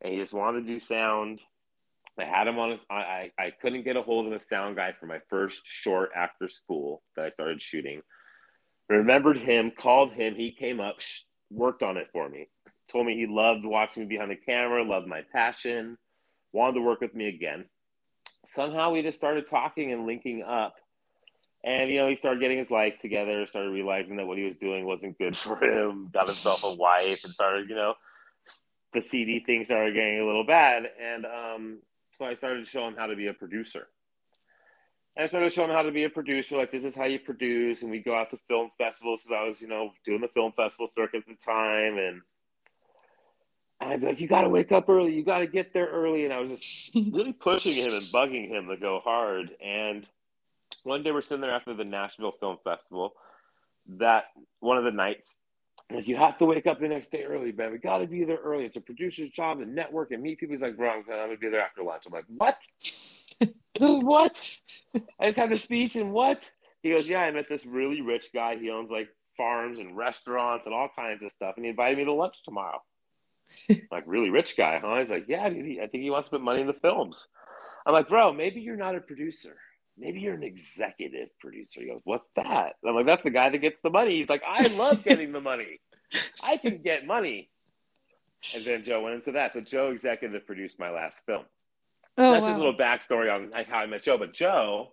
and he just wanted to do sound. I had him on his. I I couldn't get a hold of a sound guy for my first short after school that I started shooting. Remembered him, called him. He came up, worked on it for me. Told me he loved watching me behind the camera, loved my passion, wanted to work with me again somehow we just started talking and linking up. And you know, he started getting his life together, started realizing that what he was doing wasn't good <laughs> for him, got himself a wife, and started, you know, the CD thing started getting a little bad. And um, so I started to show him how to be a producer. And I started showing show him how to be a producer. Like, this is how you produce. And we go out to film festivals. So I was, you know, doing the film festival circuit at the time. And and I'd be like, you got to wake up early. You got to get there early. And I was just <laughs> really pushing him and bugging him to go hard. And one day we're sitting there after the Nashville Film Festival. That one of the nights, like, you have to wake up the next day early, man. We got to be there early. It's a producer's job to network and meet people. He's like, bro, I'm going to be there after lunch. I'm like, what? <laughs> what? I just had a speech and what? He goes, yeah, I met this really rich guy. He owns like farms and restaurants and all kinds of stuff. And he invited me to lunch tomorrow. <laughs> like really rich guy, huh? He's like, yeah, I think he wants to put money in the films. I'm like, bro, maybe you're not a producer. Maybe you're an executive producer. He goes, what's that? And I'm like, that's the guy that gets the money. He's like, I love getting the money. I can get money. And then Joe went into that. So Joe executive produced my last film. Oh, that's wow. his little backstory on how I met Joe. But Joe,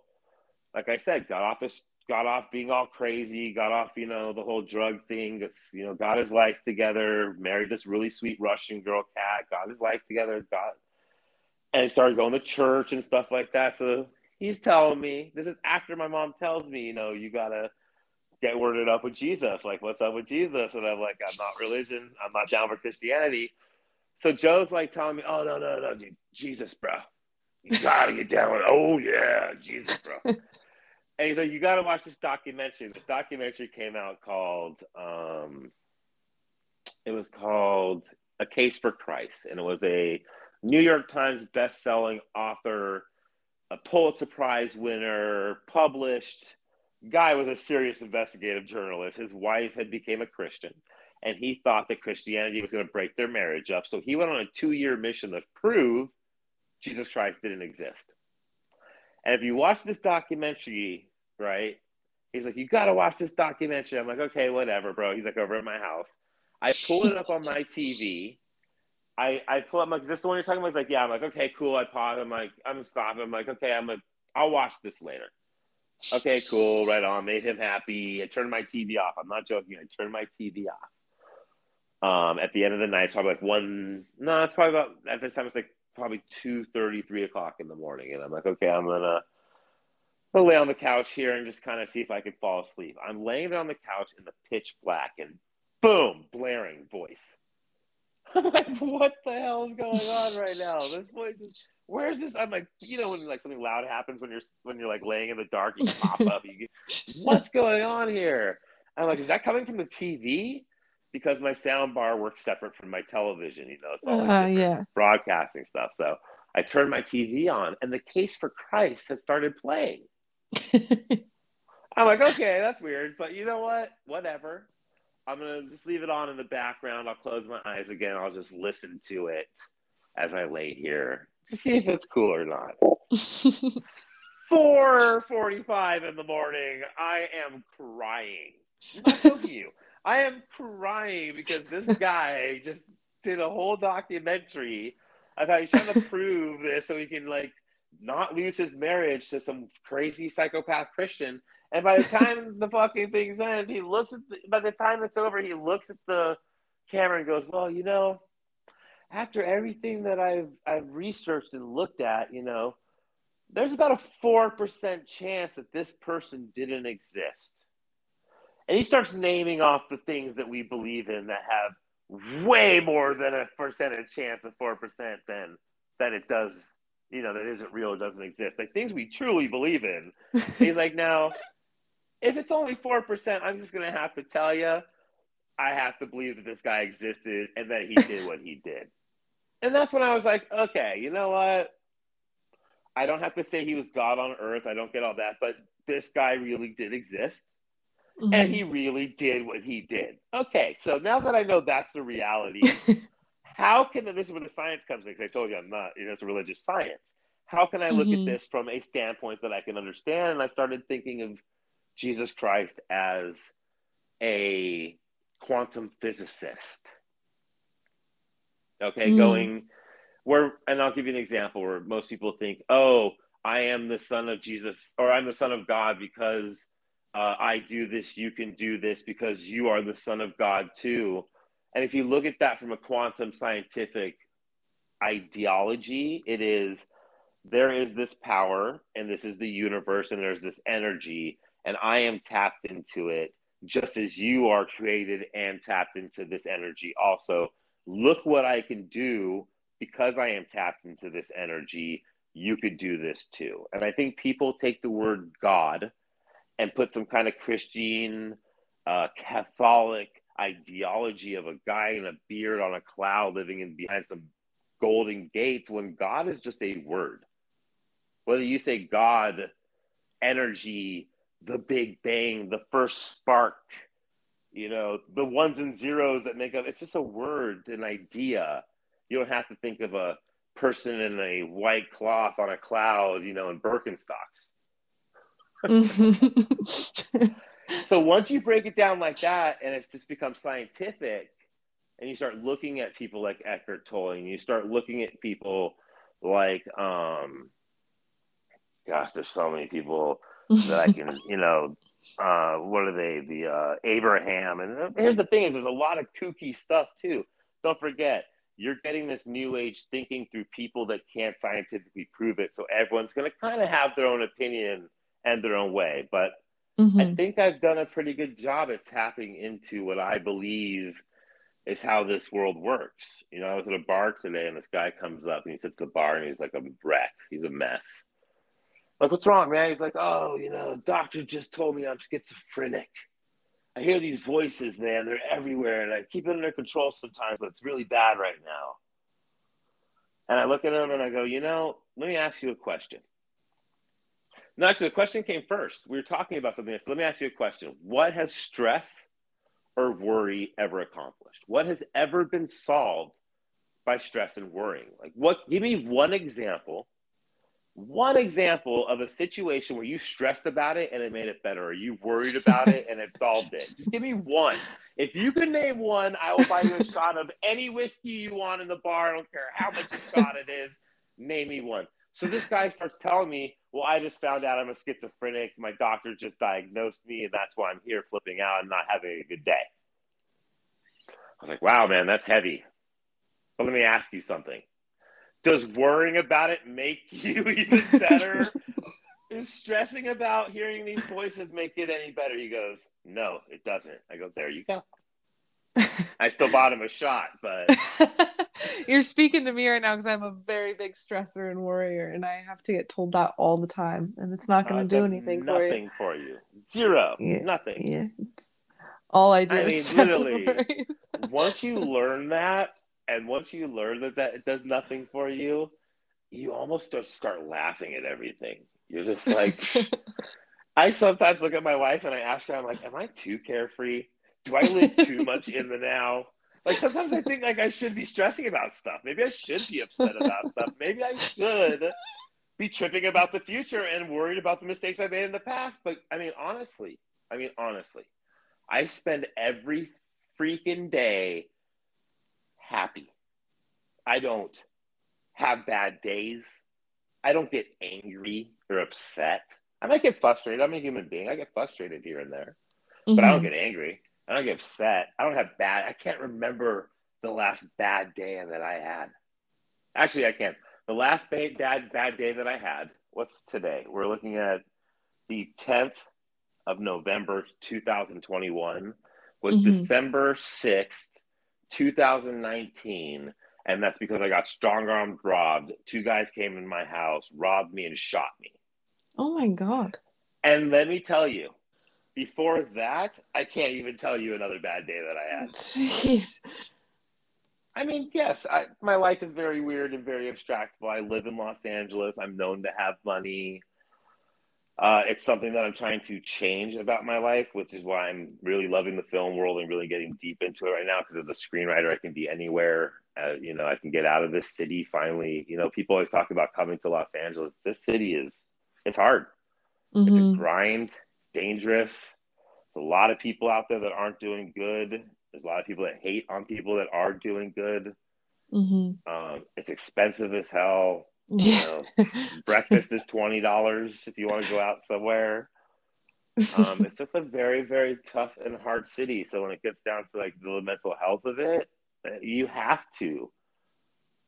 like I said, got off this got off being all crazy, got off, you know, the whole drug thing, you know, got his life together, married this really sweet Russian girl cat, got his life together, got and started going to church and stuff like that. So he's telling me, this is after my mom tells me, you know, you gotta get worded up with Jesus. Like, what's up with Jesus? And I'm like, I'm not religion, I'm not down for Christianity. So Joe's like telling me, Oh no, no, no, Jesus, bro. You gotta get down with oh yeah, Jesus, bro. and he's like, "You got to watch this documentary." This documentary came out called, um, it was called "A Case for Christ," and it was a New York Times best-selling author, a Pulitzer Prize winner, published. Guy was a serious investigative journalist. His wife had became a Christian, and he thought that Christianity was going to break their marriage up. So he went on a two-year mission to prove Jesus Christ didn't exist. And if you watch this documentary, right? He's like, you got to watch this documentary. I'm like, okay, whatever, bro. He's like, over at my house. I pull it up on my TV. I, I pull up my, is this the one you're talking about? He's like, yeah. I'm like, okay, cool. I pause. I'm like, I'm stopping. I'm like, okay, I'm like, I'll watch this later. Okay, cool. Right on. Made him happy. I turned my TV off. I'm not joking. I turned my TV off. Um, at the end of the night, it's probably like one, no, it's probably about, at this time, it's like probably two thirty, three o'clock in the morning. And I'm like, okay, I'm going to, I'll lay on the couch here and just kind of see if I can fall asleep. I'm laying on the couch in the pitch black and boom, blaring voice. <laughs> I'm like, what the hell is going on right now? This voice is where's this? I'm like, you know, when like something loud happens when you're when you're like laying in the dark, you pop up. You get, <laughs> what's going on here? I'm like, is that coming from the TV? Because my sound bar works separate from my television. You know, it's all like uh, yeah. broadcasting stuff. So I turned my TV on, and the Case for Christ had started playing. <laughs> I'm like, okay, that's weird, but you know what? Whatever. I'm gonna just leave it on in the background. I'll close my eyes again. I'll just listen to it as I lay here to see if it's cool or not. <laughs> 4:45 in the morning. I am crying. I'm <laughs> you. I am crying because this <laughs> guy just did a whole documentary of how he's trying to <laughs> prove this so he can like not lose his marriage to some crazy psychopath Christian. And by the <laughs> time the fucking thing's end, he looks at the, by the time it's over, he looks at the camera and goes, "Well, you know, after everything that I've I've researched and looked at, you know, there's about a four percent chance that this person didn't exist." And he starts naming off the things that we believe in that have way more than a percentage chance of four percent than that it does you know, that isn't real or doesn't exist. Like things we truly believe in. <laughs> He's like, now, if it's only 4%, I'm just going to have to tell you, I have to believe that this guy existed and that he did what he did. And that's when I was like, okay, you know what? I don't have to say he was God on earth. I don't get all that, but this guy really did exist. Mm-hmm. And he really did what he did. Okay, so now that I know that's the reality, <laughs> how can this is where the science comes in? Because I told you I'm not, you know, it's a religious science. How can I look mm-hmm. at this from a standpoint that I can understand? And I started thinking of Jesus Christ as a quantum physicist. Okay, mm. going where, and I'll give you an example where most people think, oh, I am the son of Jesus, or I'm the son of God because uh, I do this, you can do this because you are the son of God too. And if you look at that from a quantum scientific ideology, it is there is this power, and this is the universe, and there's this energy, and I am tapped into it just as you are created and tapped into this energy also. Look what I can do because I am tapped into this energy. You could do this too. And I think people take the word God and put some kind of Christian, uh, Catholic ideology of a guy in a beard on a cloud living in behind some golden gates when God is just a word. Whether you say God, energy, the Big Bang, the first spark, you know, the ones and zeros that make up it's just a word, an idea. You don't have to think of a person in a white cloth on a cloud, you know, in Birkenstocks. <laughs> so once you break it down like that and it's just become scientific and you start looking at people like Eckhart Tolle and you start looking at people like um gosh, there's so many people that I can, you know, uh, what are they? The uh, Abraham. And here's the thing: is there's a lot of kooky stuff too. Don't forget, you're getting this new age thinking through people that can't scientifically prove it. So everyone's going to kind of have their own opinion and their own way. But mm-hmm. I think I've done a pretty good job at tapping into what I believe is how this world works. You know, I was at a bar today and this guy comes up and he sits at the bar and he's like a wreck. He's a mess. Like, what's wrong, man? He's like, oh, you know, doctor just told me I'm schizophrenic. I hear these voices, man. They're everywhere, and I keep it under control sometimes, but it's really bad right now. And I look at him and I go, you know, let me ask you a question. No, actually, the question came first. We were talking about something. So let me ask you a question. What has stress or worry ever accomplished? What has ever been solved by stress and worrying? Like, what? Give me one example one example of a situation where you stressed about it and it made it better, or you worried about it and it solved it. Just give me one. If you can name one, I will buy you a shot of any whiskey you want in the bar. I don't care how much shot it is. Name me one. So this guy starts telling me, Well, I just found out I'm a schizophrenic. My doctor just diagnosed me, and that's why I'm here flipping out and not having a good day. I was like, Wow, man, that's heavy. But let me ask you something does worrying about it make <laughs> you even better? Is stressing about hearing these voices make it any better? He goes, No, it doesn't. I go, There you go. <laughs> I still bought him a shot, but <laughs> you're speaking to me right now because I'm a very big stressor and worrier, and I have to get told that all the time, and it's not going to uh, do anything for you. Nothing for you. Zero. Yeah. Nothing. Yeah. It's all I do is I mean, literally, <laughs> once you learn that, and once you learn that that it does nothing for you, you almost start start laughing at everything. You're just like, <laughs> I sometimes look at my wife and I ask her, I'm like, am I too carefree? Do I live too much in the now? Like sometimes I think like I should be stressing about stuff. Maybe I should be upset about stuff. Maybe I should be tripping about the future and worried about the mistakes I made in the past. But I mean, honestly, I mean, honestly, I spend every freaking day happy. I don't have bad days. I don't get angry or upset. I might get frustrated. I'm a human being. I get frustrated here and there, mm-hmm. but I don't mm-hmm. get angry. I don't get upset. I don't have bad. I can't remember the last bad day that I had. Actually, I can't. The last bad, bad, bad day that I had, what's today? We're looking at the 10th of November, 2021, was mm-hmm. December 6th, 2019, and that's because I got strong armed robbed. Two guys came in my house, robbed me, and shot me. Oh my God. And let me tell you, before that, I can't even tell you another bad day that I had. <laughs> Jeez. I mean, yes, I, my life is very weird and very abstractable. I live in Los Angeles. I'm known to have money. Uh, it's something that I'm trying to change about my life, which is why I'm really loving the film world and really getting deep into it right now. Because as a screenwriter, I can be anywhere. Uh, you know, I can get out of this city finally. You know, people always talk about coming to Los Angeles. This city is it's hard. Mm-hmm. It's a mm-hmm. grind. Dangerous. There's a lot of people out there that aren't doing good. There's a lot of people that hate on people that are doing good. Mm-hmm. Um, it's expensive as hell. <laughs> You know, breakfast is twenty dollars if you want to go out somewhere. Um, it's just a very, very tough and hard city. So when it gets down to like the mental health of it, you have to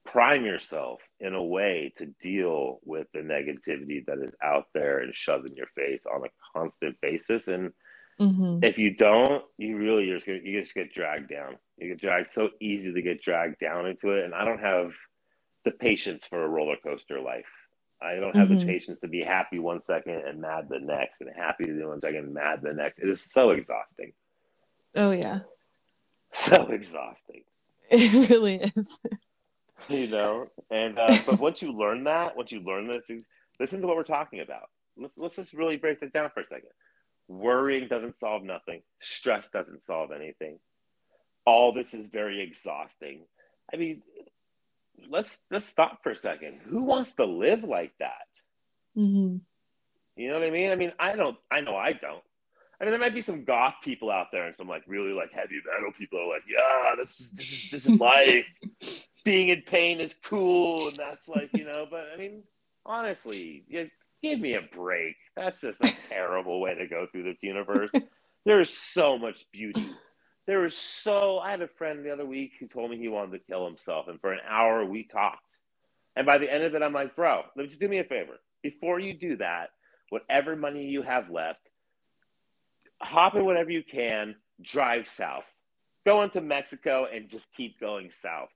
prime yourself in a way to deal with the negativity that is out there and shoved in your face on a constant basis. And mm-hmm. if you don't, you really you're just gonna, you just get dragged down. You get dragged so easy to get dragged down into it. And I don't have the patience for a roller coaster life. I don't have mm-hmm. the patience to be happy one second and mad the next, and happy the one second and mad the next. It is so exhausting. Oh yeah, <laughs> so exhausting. It really is. <laughs> you know, and uh, <laughs> but once you learn that, once you learn this, listen to what we're talking about. Let's let's just really break this down for a second. Worrying doesn't solve nothing. Stress doesn't solve anything. All this is very exhausting. I mean, let's let's stop for a second. Who wants to live like that? Mm-hmm. You know what I mean? I mean, I don't. I know I don't. I mean, there might be some goth people out there and some like really like heavy metal people are like, yeah, this is this is, this is <laughs> life. Being in pain is cool, and that's like you know. But I mean, honestly, you, give me a break. That's just a <laughs> terrible way to go through this universe. There's so much beauty there was so I had a friend the other week who told me he wanted to kill himself, and for an hour we talked. And by the end of it, I'm like, bro, let me just do me a favor. Before you do that, whatever money you have left, hop in whatever you can, drive south. Go into Mexico and just keep going south.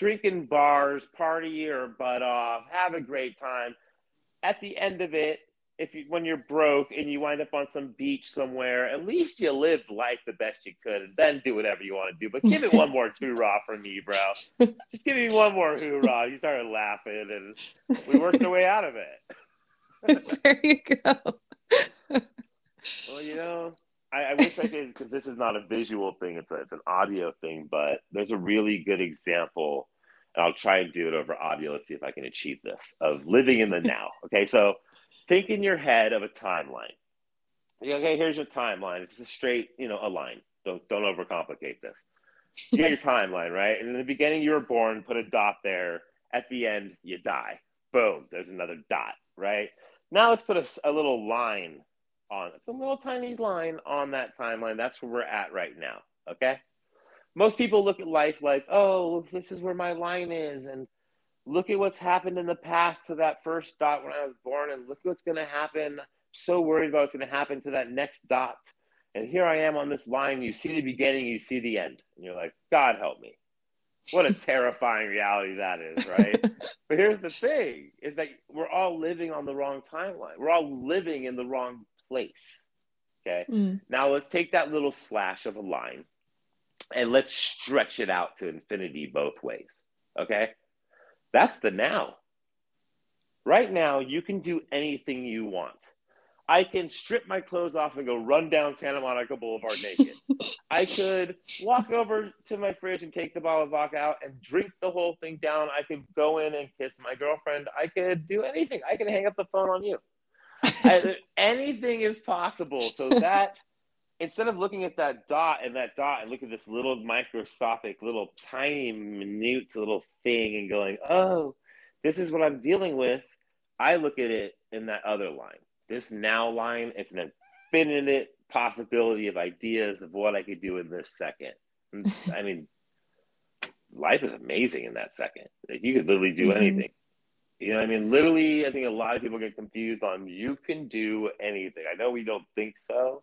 Drink in bars, party your butt off, have a great time. At the end of it, if you when you're broke and you wind up on some beach somewhere, at least you lived life the best you could, and then do whatever you want to do. But give it one more hoorah for me, bro. <laughs> Just give me one more hoorah. You started laughing, and we worked our way out of it. <laughs> there you go. well, you know, I, I wish I did because this is not a visual thing; it's a, it's an audio thing. But there's a really good example, and I'll try and do it over audio. Let's see if I can achieve this of living in the now. Okay, so think in your head of a timeline. Okay, here's your timeline. It's a straight, you know, a line. Don't don't overcomplicate this. You got your timeline, right? And in the beginning, you were born. Put a dot there. At the end, you die. Boom. There's another dot, right? Now let's put a, a little line on. It's a little tiny line on that timeline. That's where we're at right now. Okay. Most people look at life like, oh, this is where my line is, and look at what's happened in the past to that first dot when I was born, and look what's going to happen. So worried about what's going to happen to that next dot. And here I am on this line. You see the beginning, you see the end. And you're like, God help me. What a <laughs> terrifying reality that is, right? but here's the thing is that we're all living on the wrong timeline. We're all living in the wrong place. Okay. Mm. Now let's take that little slash of a line and let's stretch it out to infinity both ways. Okay. That's the now. Right now, you can do anything you want. I can strip my clothes off and go run down Santa Monica Boulevard naked. <laughs> I could walk over to my fridge and take the bottle of vodka out and drink the whole thing down. I could go in and kiss my girlfriend. I could do anything. I can hang up the phone on you. I, anything is possible. So that <laughs> instead of looking at that dot and that dot and look at this little microscopic, little tiny, minute little thing and going, oh, this is what I'm dealing with, I look at it in that other line. This now line, it's an infinite possibility of ideas of what I could do in this second. I mean, life is amazing in that second. Like you could literally do mm-hmm. anything. You know, I mean, literally, I think a lot of people get confused on you can do anything. I know we don't think so,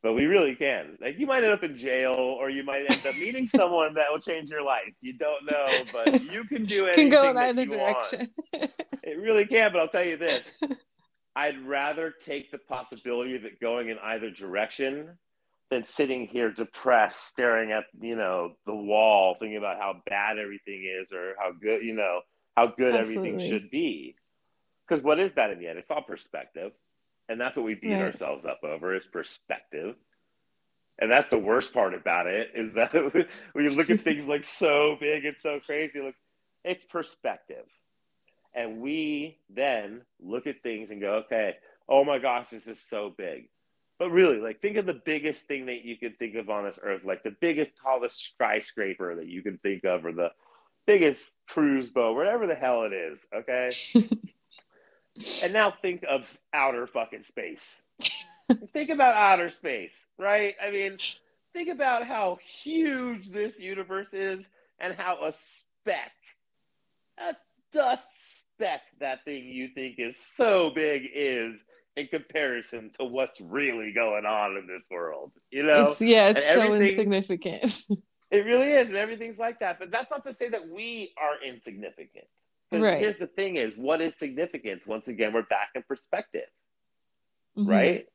but we really can. Like you might end up in jail, or you might end up meeting <laughs> someone that will change your life. You don't know, but you can do it. Can go in either direction. <laughs> it really can. But I'll tell you this: <laughs> I'd rather take the possibility of it going in either direction than sitting here depressed, staring at you know the wall, thinking about how bad everything is or how good you know how good Absolutely. everything should be. Because what is that in the end? It's all perspective, and that's what we beat right. ourselves up over is perspective. And that's the worst part about it is that <laughs> we look at things like so big and so crazy. Look, it's perspective. And we then look at things and go, okay, oh my gosh, this is so big. But really, like, think of the biggest thing that you can think of on this earth, like the biggest, tallest skyscraper that you can think of, or the biggest cruise boat, whatever the hell it is, okay? <laughs> and now think of outer fucking space. think about outer space, right? I mean, think about how huge this universe is and how a speck, a dust speck, that thing you think is so big is in comparison to what's really going on in this world. You know? It's, yeah, it's so insignificant. <laughs> it really is, and everything's like that. But that's not to say that we are insignificant. Right. Here's the thing: is what is significance? Once again, we're back in perspective, mm-hmm. right?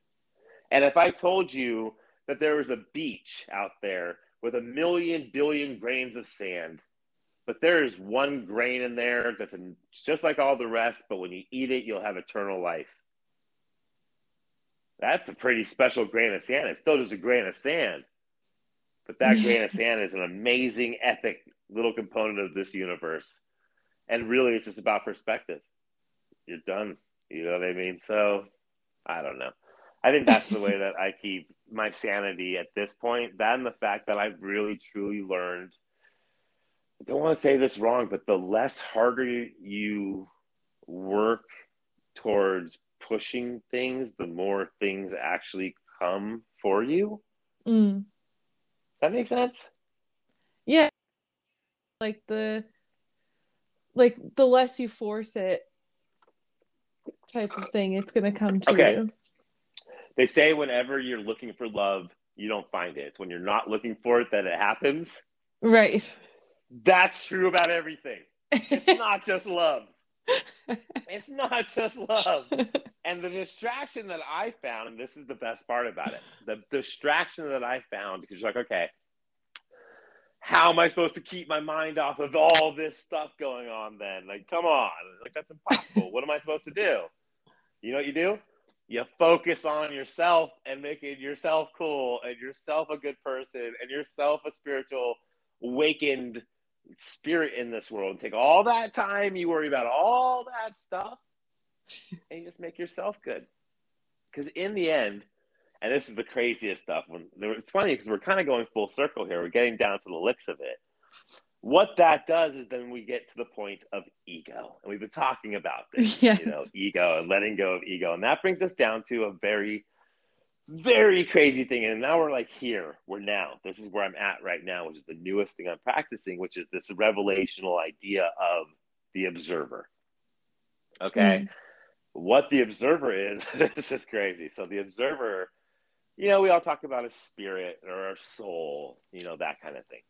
And if I told you that there was a beach out there with a million billion grains of sand, but there is one grain in there that's just like all the rest, but when you eat it, you'll have eternal life. That's a pretty special grain of sand. It still is a grain of sand, but that grain of sand is an amazing, epic little component of this universe. And really, it's just about perspective. You're done. You know what I mean? So, I don't know. I think that's the way that I keep my sanity at this point. That and the fact that I've really truly learned. I don't want to say this wrong, but the less harder you work towards pushing things, the more things actually come for you. Mm. That makes sense. Yeah, like the like the less you force it, type of thing, it's gonna come to okay. you. They say whenever you're looking for love, you don't find it. It's when you're not looking for it that it happens. Right. That's true about everything. It's <laughs> not just love. It's not just love. <laughs> And the distraction that I found, and this is the best part about it, the distraction that I found, because you're like, okay, how am I supposed to keep my mind off of all this stuff going on then? Like, come on. Like, that's impossible. what am I supposed to do? You know what you do? you focus on yourself and making yourself cool and yourself a good person and yourself a spiritual awakened spirit in this world. and Take all that time you worry about all that stuff <laughs> and you just make yourself good. Because in the end, and this is the craziest stuff. When it's funny because we're kind of going full circle here. We're getting down to the licks of it what that does is then we get to the point of ego and we've been talking about this <laughs> yes. you know ego and letting go of ego and that brings us down to a very very crazy thing. And now we're like here. We're now. This is where i'm at right now which is the newest thing i'm practicing which is this revelational idea of the observer. Okay? Mm. what the observer is <laughs> this is crazy. So the observer you know we all talk about a spirit or a soul you know that kind of thing.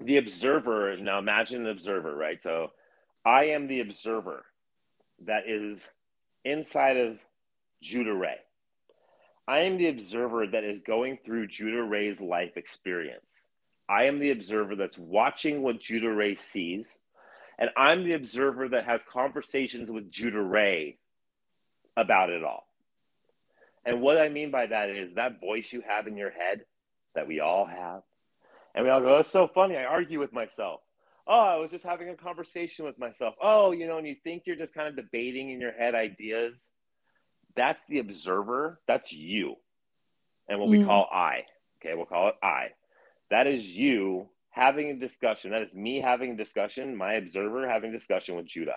The observer now imagine an observer right? So i am the observer that is inside of judah ray i am the observer that is going through judah ray's life experience i am the observer that's watching what judah ray sees and i'm the observer that has conversations with judah ray about it all and what i mean by that is that voice you have in your head that we all have and we all go, that's so funny. I argue with myself. Oh, I was just having a conversation with myself. Oh, you know, and you think you're just kind of debating in your head ideas. That's the observer. That's you. And what mm. we call I. Okay, we'll call it I. That is you having a discussion. That is me having a discussion, my observer having a discussion with Judah.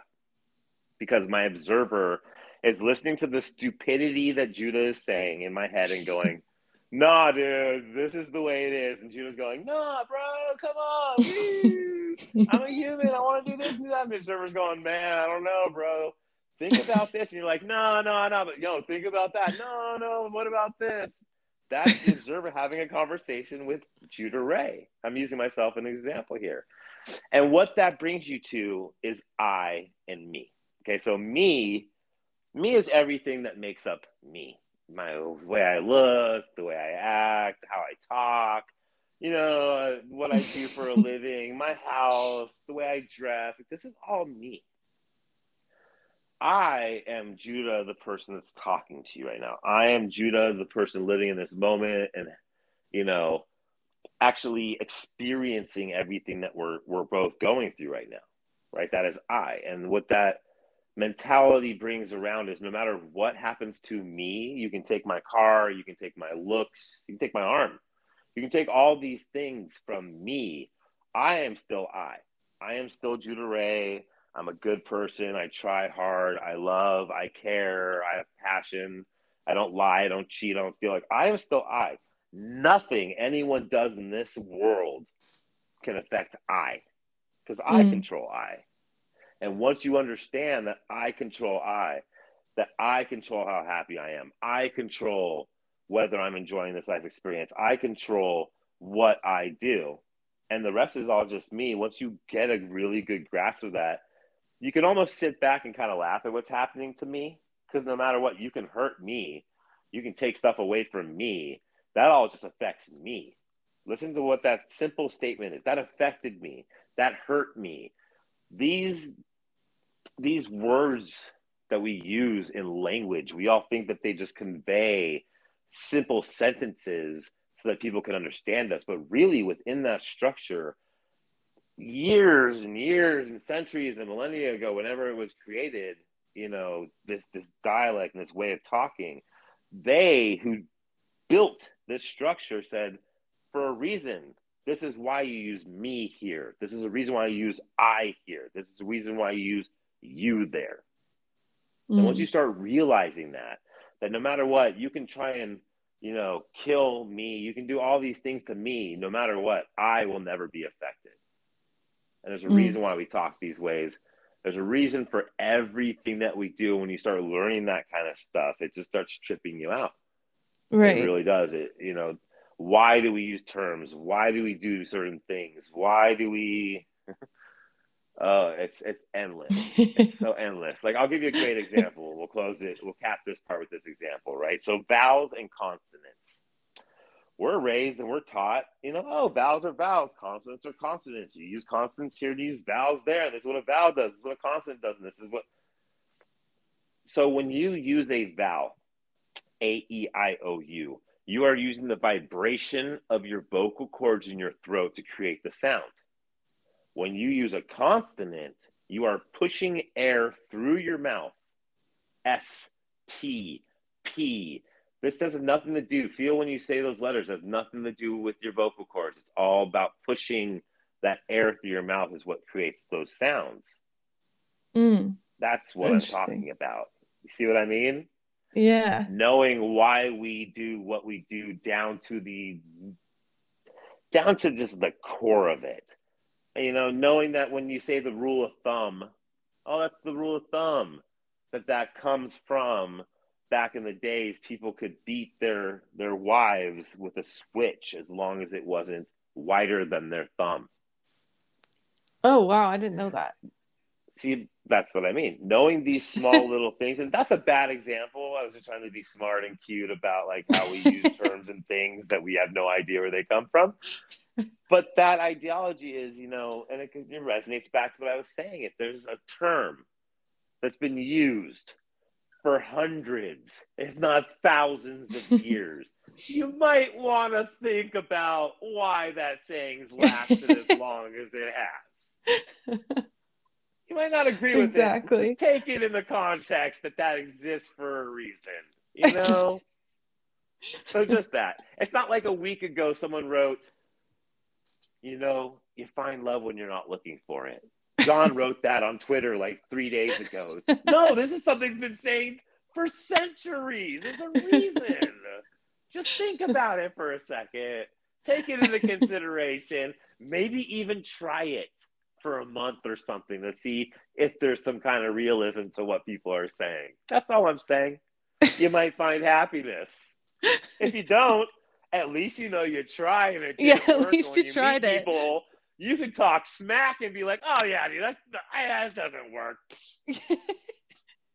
Because my observer is listening to the stupidity that Judah is saying in my head and going, <laughs> nah, dude, this is the way it is. And Judah's going, nah, bro, come on. <laughs> I'm a human. I want to do this and that. And server's going, man, I don't know, bro. Think about this. And you're like, no, no, no. But yo, think about that. No, no. What about this? That's the observer having a conversation with Judah Ray. I'm using myself as an example here. And what that brings you to is I and me. Okay, so me, me is everything that makes up me. my way I look, the way I act, how I talk, you know, uh, what I do for a <laughs> living, my house, the way I dress. Like, this is all me. I am Judah, the person that's talking to you right now. I am Judah, the person living in this moment and, you know, actually experiencing everything that we're, we're both going through right now, right? That is I. And what that mentality brings around is no matter what happens to me, you can take my car, you can take my looks, you can take my arm, you can take all these things from me. I am still I. I am still Judah Ray. I'm a good person. I try hard. I love. I care. I have passion. I don't lie. I don't cheat. I don't feel like I am still I. Nothing anyone does in this world can affect I because I mm. control I. And once you understand that I control I, that I control how happy I am, I control whether I'm enjoying this life experience, I control what I do. And the rest is all just me. Once you get a really good grasp of that, you can almost sit back and kind of laugh at what's happening to me because no matter what, you can hurt me, you can take stuff away from me. That all just affects me. Listen to what that simple statement is. That affected me. That hurt me. These these words that we use in language, we all think that they just convey simple sentences so that people can understand us. But really, within that structure, years and years and centuries and millennia ago, whenever it was created, you know, this this dialect and this way of talking, they who built this structure said, for a reason, this is why you use me here. This is the reason why you use I here. This is the reason why you use you there. Mm. And once mm. you start realizing that, that no matter what, you can try and, you know, kill me, you can do all these things to me, no matter what, I will never be affected. And there's a mm. reason why we talk these ways. There's a reason for everything that we do. When you start learning that kind of stuff, it just starts tripping you out. Right. It really does. It, you know, why do we use terms? Why do we do certain things? Why do we? <laughs> oh, it's it's endless. it's so <laughs> endless. Like I'll give you a great example. We'll close it. We'll cap this part with this example, right? So vowels and consonants we're raised and we're taught, you know, oh, vowels are vowels, consonants are consonants. You use consonants here you use vowels there. This is what a vowel does. This is what a consonant does. And this is what. So when you use a vowel, A E I O U, you are using the vibration of your vocal cords in your throat to create the sound. When you use a consonant, you are pushing air through your mouth. S T P this has nothing to do. Feel when you say those letters has nothing to do with your vocal cords. It's all about pushing that air through your mouth is what creates those sounds. Mm. That's what I'm talking about. You see what I mean? Yeah. Knowing why we do what we do down to the down to just the core of it. You know, knowing that when you say the rule of thumb, oh, that's the rule of thumb, that that comes from back in the days people could beat their their wives with a switch as long as it wasn't wider than their thumb. Oh wow, I didn't know that. See, that's what I mean. Knowing these small <laughs> little things, and that's a bad example. I was just trying to be smart and cute about like how we use <laughs> terms and things that we have no idea where they come from. But that ideology is, you know, and it, it resonates back to what I was saying. If there's a term that's been used for hundreds, if not thousands of <laughs> years. you might want to think about why that saying's lasted as <laughs> long as it has. You might not agree with exactly. it. Take it in the context that that exists for a reason, you know? <laughs> so just that. It's not like a week ago someone wrote, you know, you find love when you're not looking for it. John wrote that on Twitter like three days ago. No, this is something that's been saying for centuries. There's a reason. Just think about it for a second. Take it into consideration. Maybe even try it for a month or something to see if there's some kind of realism to what people are saying. That's all I'm saying. You might find happiness. If you don't, at least you know you tried it. Yeah, at least you, tried it. People, you can talk smack and be like, "Oh yeah, dude, that's that doesn't work." <laughs>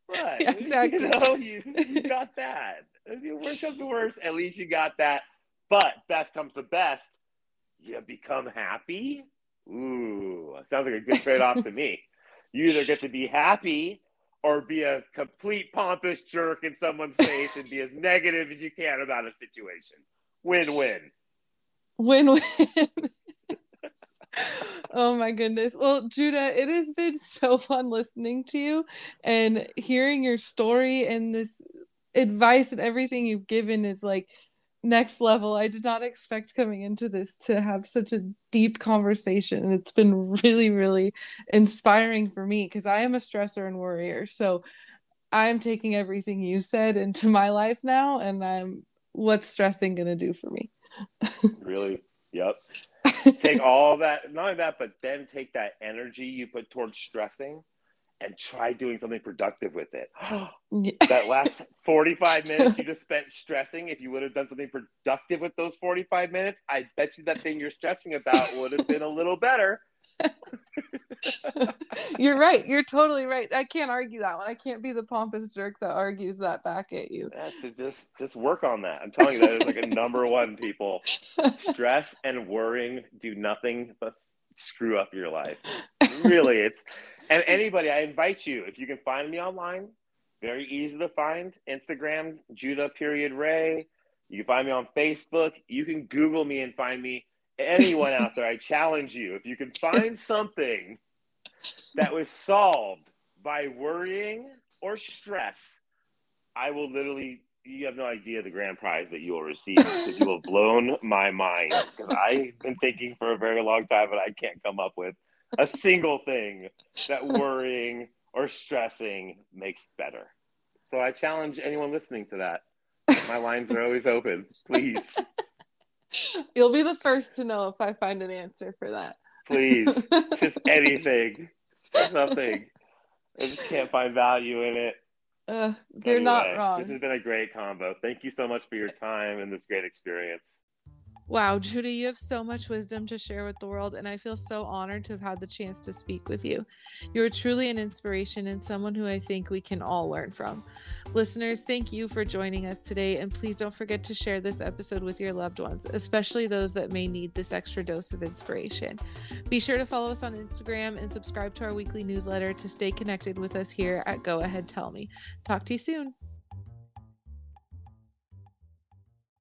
What? Yeah, <laughs> exactly. You know, you, you got that. Worst comes to worst, at least you got that. But best comes to best, you become happy. Ooh, sounds like a good trade-off to me. You either get to be happy or be a complete pompous jerk in someone's face and be as negative as you can about a situation. Win-win. <laughs> Win-win. Oh my goodness. Well, Judah, it has been so <laughs> fun listening to you and hearing your story and this advice and everything you've given is like next level. I did not expect coming into this to have such a deep conversation. And it's been really, really inspiring for me because I am a stressor and worrier. So I'm taking everything you said into my life now and I'm what's stressing gonna do for me. <laughs> really? Yep take all that, not only that, but then take that energy you put towards stressing and try doing something productive with it. <gasps> that last <laughs> 45 minutes you just spent stressing, if you would have done something productive with those 45 minutes, I bet you that thing you're stressing about would have been a little better. <laughs> You're right. You're totally right. I can't argue that one. I can't be the pompous jerk that argues that back at you. To just just work on that. I'm telling you that is like a number one people. Stress and worrying do nothing but screw up your life. Really, it's and anybody, I invite you, if you can find me online, very easy to find. Instagram, Judah period Ray. You can find me on Facebook. You can Google me and find me anyone out there, I challenge you, if you can find something that was solved by worrying or stress, I will literally, you have no idea the grand prize that you will receive because you have blown my mind. Because I've been thinking for a very long time, but I can't come up with a single thing that worrying or stressing makes better. So I challenge anyone listening to that. My lines are always open. Please. You'll be the first to know if I find an answer for that. Please, just anything, something. I just can't find value in it. Uh, you're anyway, not wrong. This has been a great combo. Thank you so much for your time and this great experience. Wow, Judah, you have so much wisdom to share with the world, and I feel so honored to have had the chance to speak with you. You are truly an inspiration and someone who I think we can all learn from. Listeners, thank you for joining us today, and please don't forget to share this episode with your loved ones, especially those that may need this extra dose of inspiration. Be sure to follow us on Instagram and subscribe to our weekly newsletter to stay connected with us here at Go Ahead Tell Me. Talk to you soon.